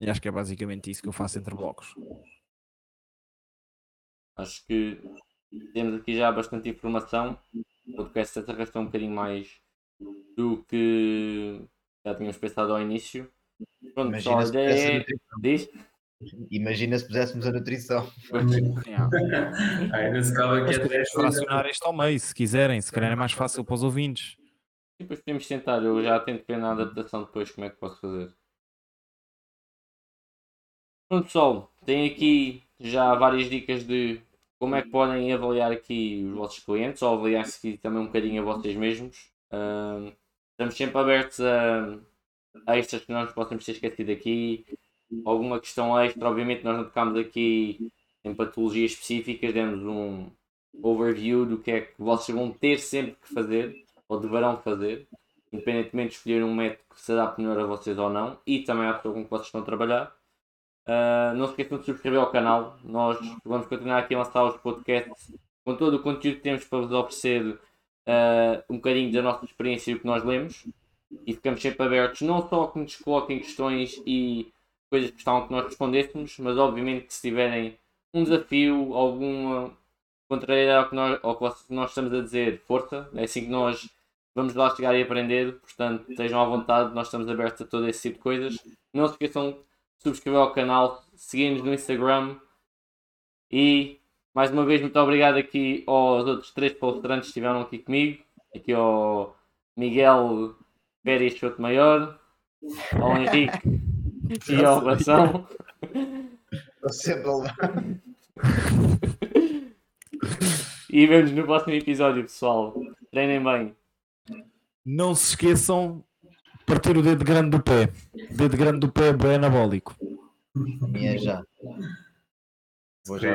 E acho que é basicamente isso que eu faço entre blocos. Acho que temos aqui já bastante informação. O podcast se arrastou um bocadinho mais do que já tínhamos pensado ao início. Pronto, Imagina a ideia é... Diz? Imagina se puséssemos a nutrição. Ainda se acaba que é fracionar isto ao meio, se quiserem, se calhar é mais fácil para os ouvintes. E depois podemos tentar, eu já tento ver na adaptação depois como é que posso fazer. Pronto pessoal, tem aqui já várias dicas de como é que podem avaliar aqui os vossos clientes ou avaliar-se aqui também um bocadinho a vocês mesmos. Estamos sempre abertos a, a extras que nós possamos ter esquecido aqui, alguma questão extra. Obviamente, nós não tocámos aqui em patologias específicas, demos um overview do que é que vocês vão ter sempre que fazer ou deverão fazer, independentemente de escolher um método que se adapte melhor a vocês ou não e também à pessoa com que vocês a trabalhar. Uh, não se esqueçam de subscrever ao canal. Nós vamos continuar aqui a lançar os podcasts com todo o conteúdo que temos para vos oferecer uh, um bocadinho da nossa experiência e o que nós lemos. E ficamos sempre abertos, não só que nos coloquem questões e coisas que gostavam que nós respondêssemos, mas obviamente que se tiverem um desafio, alguma contrariedade ao que, nós, ao que nós estamos a dizer, força, é assim que nós vamos lá chegar e aprender, portanto estejam à vontade, nós estamos abertos a todo esse tipo de coisas. Não se esqueçam subscrever ao canal, seguir-nos no Instagram e mais uma vez muito obrigado aqui aos outros três palestrantes que estiveram aqui comigo, aqui ao Miguel Pérez Choto Maior, ao Henrique e ao Bação. Estou sempre a levar. E vemos no próximo episódio, pessoal. Treinem bem. Não se esqueçam partir o dedo grande do pé. Dedo grande do pé é bem anabólico. Minha já. Vou já.